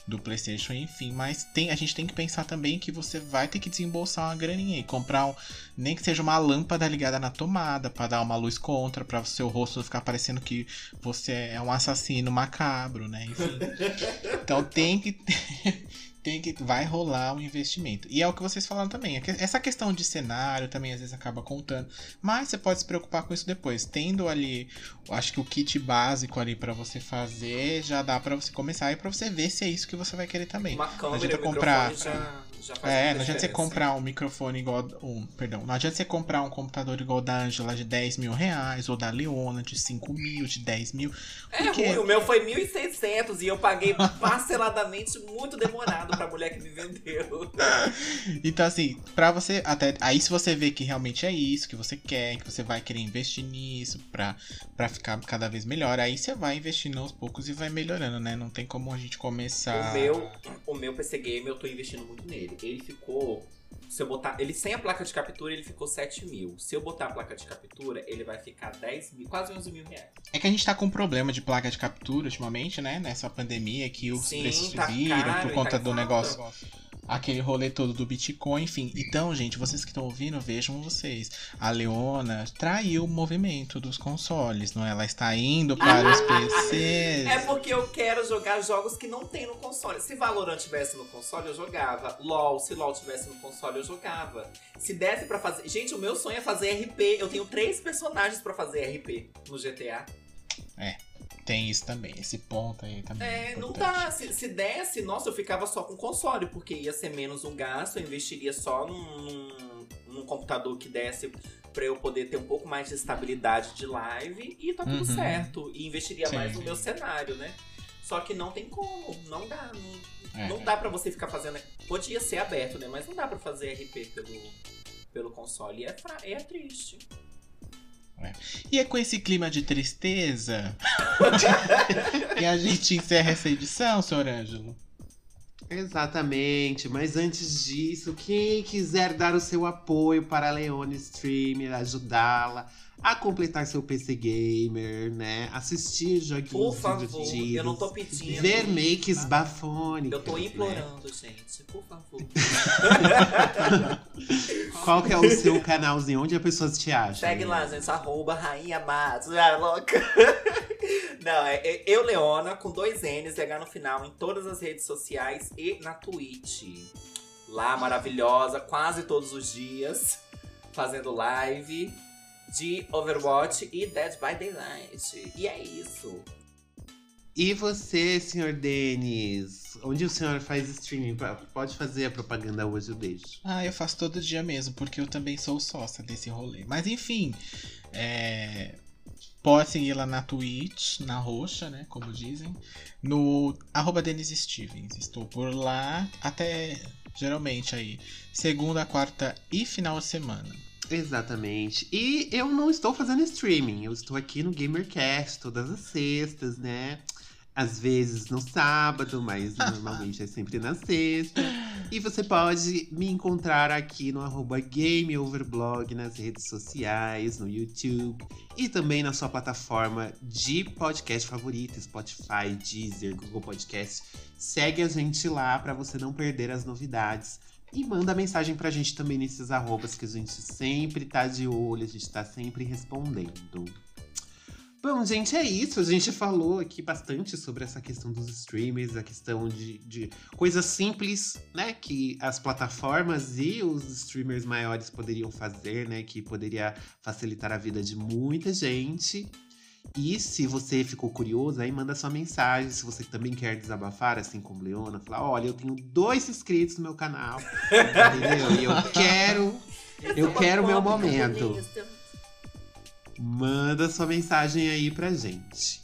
do PlayStation, enfim. Mas tem, a gente tem que pensar também que você vai ter que desembolsar uma graninha e comprar, um, nem que seja uma lâmpada ligada na tomada pra dar uma luz contra, para o seu rosto ficar parecendo que você é um assassino macabro, né? Enfim. Então tem que tem que vai rolar um investimento. E é o que vocês falaram também. é Essa questão de cenário também às vezes acaba contando, mas você pode se preocupar com isso depois. Tendo ali, acho que o kit básico ali pra você fazer, já dá pra você começar e pra você ver se é isso que você vai querer também. Uma câmera adianta e um comprar- já, já faz É, não adianta você comprar um microfone igual. Um, perdão, não adianta você comprar um computador igual da Angela de 10 mil reais, ou da Leona de 5 mil, de 10 mil. É Porque- ruim, o meu foi 1.600 e eu paguei parceladamente muito demorado pra mulher que me vendeu. Então, assim, pra você. Até, aí, se você vê que realmente é isso que você quer, que você vai querer investir nisso pra, pra ficar cada vez melhor, aí você vai investindo aos poucos e vai melhorando, né? Não tem como a gente começar. O meu, o meu PC Game eu tô investindo muito nele. Ele ficou. Se eu botar. Ele sem a placa de captura, ele ficou 7 mil. Se eu botar a placa de captura, ele vai ficar 10 mil, quase 11 mil reais. É que a gente tá com problema de placa de captura ultimamente, né? Nessa pandemia que os Sim, preços tá viram caro por conta tá do falta. negócio. Aquele rolê todo do Bitcoin, enfim. Então, gente, vocês que estão ouvindo, vejam vocês. A Leona traiu o movimento dos consoles, não é? Ela está indo para os PCs. É porque eu quero jogar jogos que não tem no console. Se Valorant tivesse no console, eu jogava. LOL, se LOL tivesse no console, eu jogava. Se desse pra fazer. Gente, o meu sonho é fazer RP. Eu tenho três personagens pra fazer RP no GTA. Tem isso também, esse ponto aí também. É, É, não dá. Se, se desse, nossa, eu ficava só com console, porque ia ser menos um gasto, eu investiria só num, num, computador que desse pra eu poder ter um pouco mais de estabilidade de live e tá tudo Uhum. certo. E investiria Sim. mais no meu cenário, né? Só que não tem como, não dá. Não, É. não dá pra você ficar fazendo. Podia ser aberto, né? Mas não dá pra fazer RP pelo, pelo console. E é, fra- é triste. E é com esse clima de tristeza que a gente encerra essa edição, senhor Ângelo. Exatamente, mas antes disso, quem quiser dar o seu apoio para a Leone Streamer, ajudá-la a completar seu PC Gamer, né? Assistir joguinhos Por favor, eu não tô pedindo. Ver makes bafônicas. Eu tô né? implorando, gente. Por favor. Qual que é o seu canalzinho? Onde as pessoas te acham? Segue lá, gente. Arroba Rainha Matos. Ah, louca. Não, é, é eu, Leona, com dois N's H no final, em todas as redes sociais e na Twitch. Lá, maravilhosa, quase todos os dias, fazendo live de Overwatch e Dead by Daylight. E é isso. E você, senhor Denis? Onde o senhor faz streaming? Pode fazer a propaganda hoje, eu deixo. Ah, eu faço todo dia mesmo, porque eu também sou sócia desse rolê. Mas enfim, é... pode seguir lá na Twitch, na roxa, né? Como dizem. No arroba Denis Stevens. Estou por lá até geralmente aí. Segunda, quarta e final de semana. Exatamente. E eu não estou fazendo streaming, eu estou aqui no GamerCast todas as sextas, né? Às vezes no sábado, mas normalmente é sempre na sexta. E você pode me encontrar aqui no arroba GameOverblog nas redes sociais, no YouTube e também na sua plataforma de podcast favorita, Spotify, Deezer, Google Podcast. Segue a gente lá para você não perder as novidades. E manda mensagem pra gente também nesses arrobas que a gente sempre tá de olho, a gente tá sempre respondendo. Bom, gente, é isso. A gente falou aqui bastante sobre essa questão dos streamers, a questão de, de coisas simples, né? Que as plataformas e os streamers maiores poderiam fazer, né? Que poderia facilitar a vida de muita gente. E se você ficou curioso, aí manda sua mensagem. Se você também quer desabafar, assim como Leona, falar: olha, eu tenho dois inscritos no meu canal, entendeu? E eu quero Eu quero meu momento. Manda sua mensagem aí pra gente.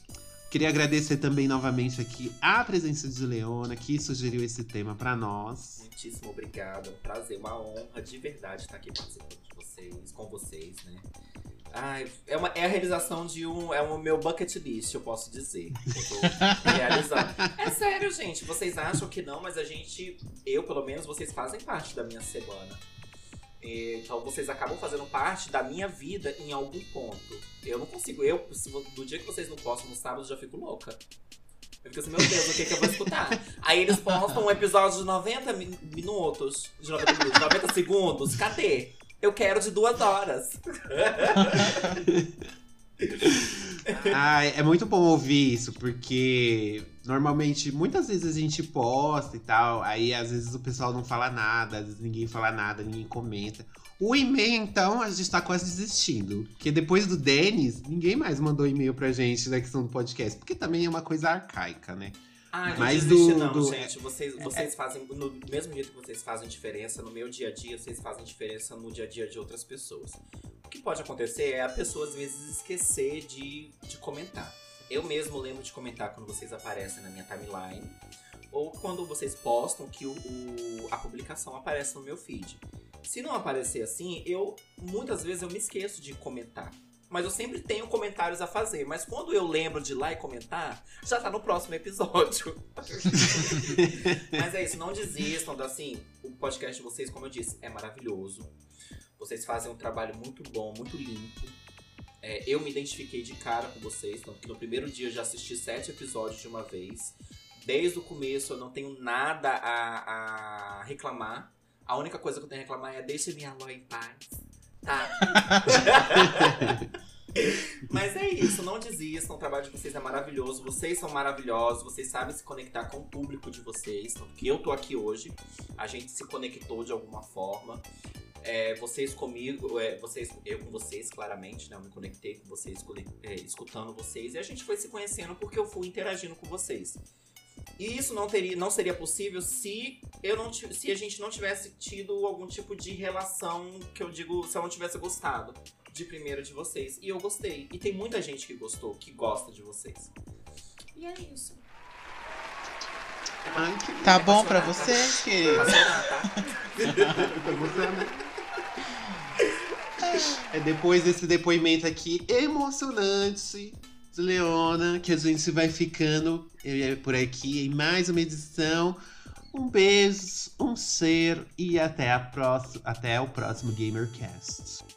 Queria agradecer também novamente aqui a presença de Leona, que sugeriu esse tema para nós. Muitíssimo obrigado. É um prazer, uma honra de verdade estar aqui participando de vocês, com vocês, né? Ai, é, uma, é a realização de um. É o meu bucket list, eu posso dizer. Eu realizando. É sério, gente. Vocês acham que não, mas a gente. Eu, pelo menos, vocês fazem parte da minha semana. Então vocês acabam fazendo parte da minha vida em algum ponto. Eu não consigo. Eu, do dia que vocês não postam no sábado, já fico louca. Eu fico assim, meu Deus, o que, que eu vou escutar? Aí eles postam um episódio de 90 minutos. De 90 minutos, 90 segundos. Cadê? Eu quero de duas horas. ah, é muito bom ouvir isso, porque normalmente, muitas vezes a gente posta e tal, aí às vezes o pessoal não fala nada, às vezes ninguém fala nada, ninguém comenta. O e-mail, então, a gente tá quase desistindo. Porque depois do Denis, ninguém mais mandou e-mail pra gente da questão do podcast, porque também é uma coisa arcaica, né? Ah, Mas do, não, do... gente. Vocês, vocês fazem, no mesmo jeito que vocês fazem diferença no meu dia a dia, vocês fazem diferença no dia a dia de outras pessoas. O que pode acontecer é a pessoa, às vezes, esquecer de, de comentar. Eu mesmo lembro de comentar quando vocês aparecem na minha timeline. Ou quando vocês postam que o, o, a publicação aparece no meu feed. Se não aparecer assim, eu muitas vezes eu me esqueço de comentar. Mas eu sempre tenho comentários a fazer. Mas quando eu lembro de ir lá e comentar, já tá no próximo episódio. mas é isso, não desistam. Assim, o podcast de vocês, como eu disse, é maravilhoso. Vocês fazem um trabalho muito bom, muito limpo. É, eu me identifiquei de cara com vocês, tanto que no primeiro dia eu já assisti sete episódios de uma vez. Desde o começo eu não tenho nada a, a reclamar. A única coisa que eu tenho a reclamar é deixe minha Ló em paz. Tá? Mas é isso, não desistam, o trabalho de vocês é maravilhoso, vocês são maravilhosos, vocês sabem se conectar com o público de vocês, tanto que eu tô aqui hoje, a gente se conectou de alguma forma. É, vocês comigo, é, vocês, eu com vocês, claramente, né? Eu me conectei com vocês, é, escutando vocês, e a gente foi se conhecendo porque eu fui interagindo com vocês. E isso não, teria, não seria possível se eu não se a gente não tivesse tido algum tipo de relação que eu digo, se eu não tivesse gostado de primeiro de vocês. E eu gostei. E tem muita gente que gostou, que gosta de vocês. E é isso. Ai, tá bom pra você, querido? Tá? É depois desse depoimento aqui emocionante Leona que a gente vai ficando por aqui em mais uma edição. Um beijo, um ser e até, a até o próximo GamerCast.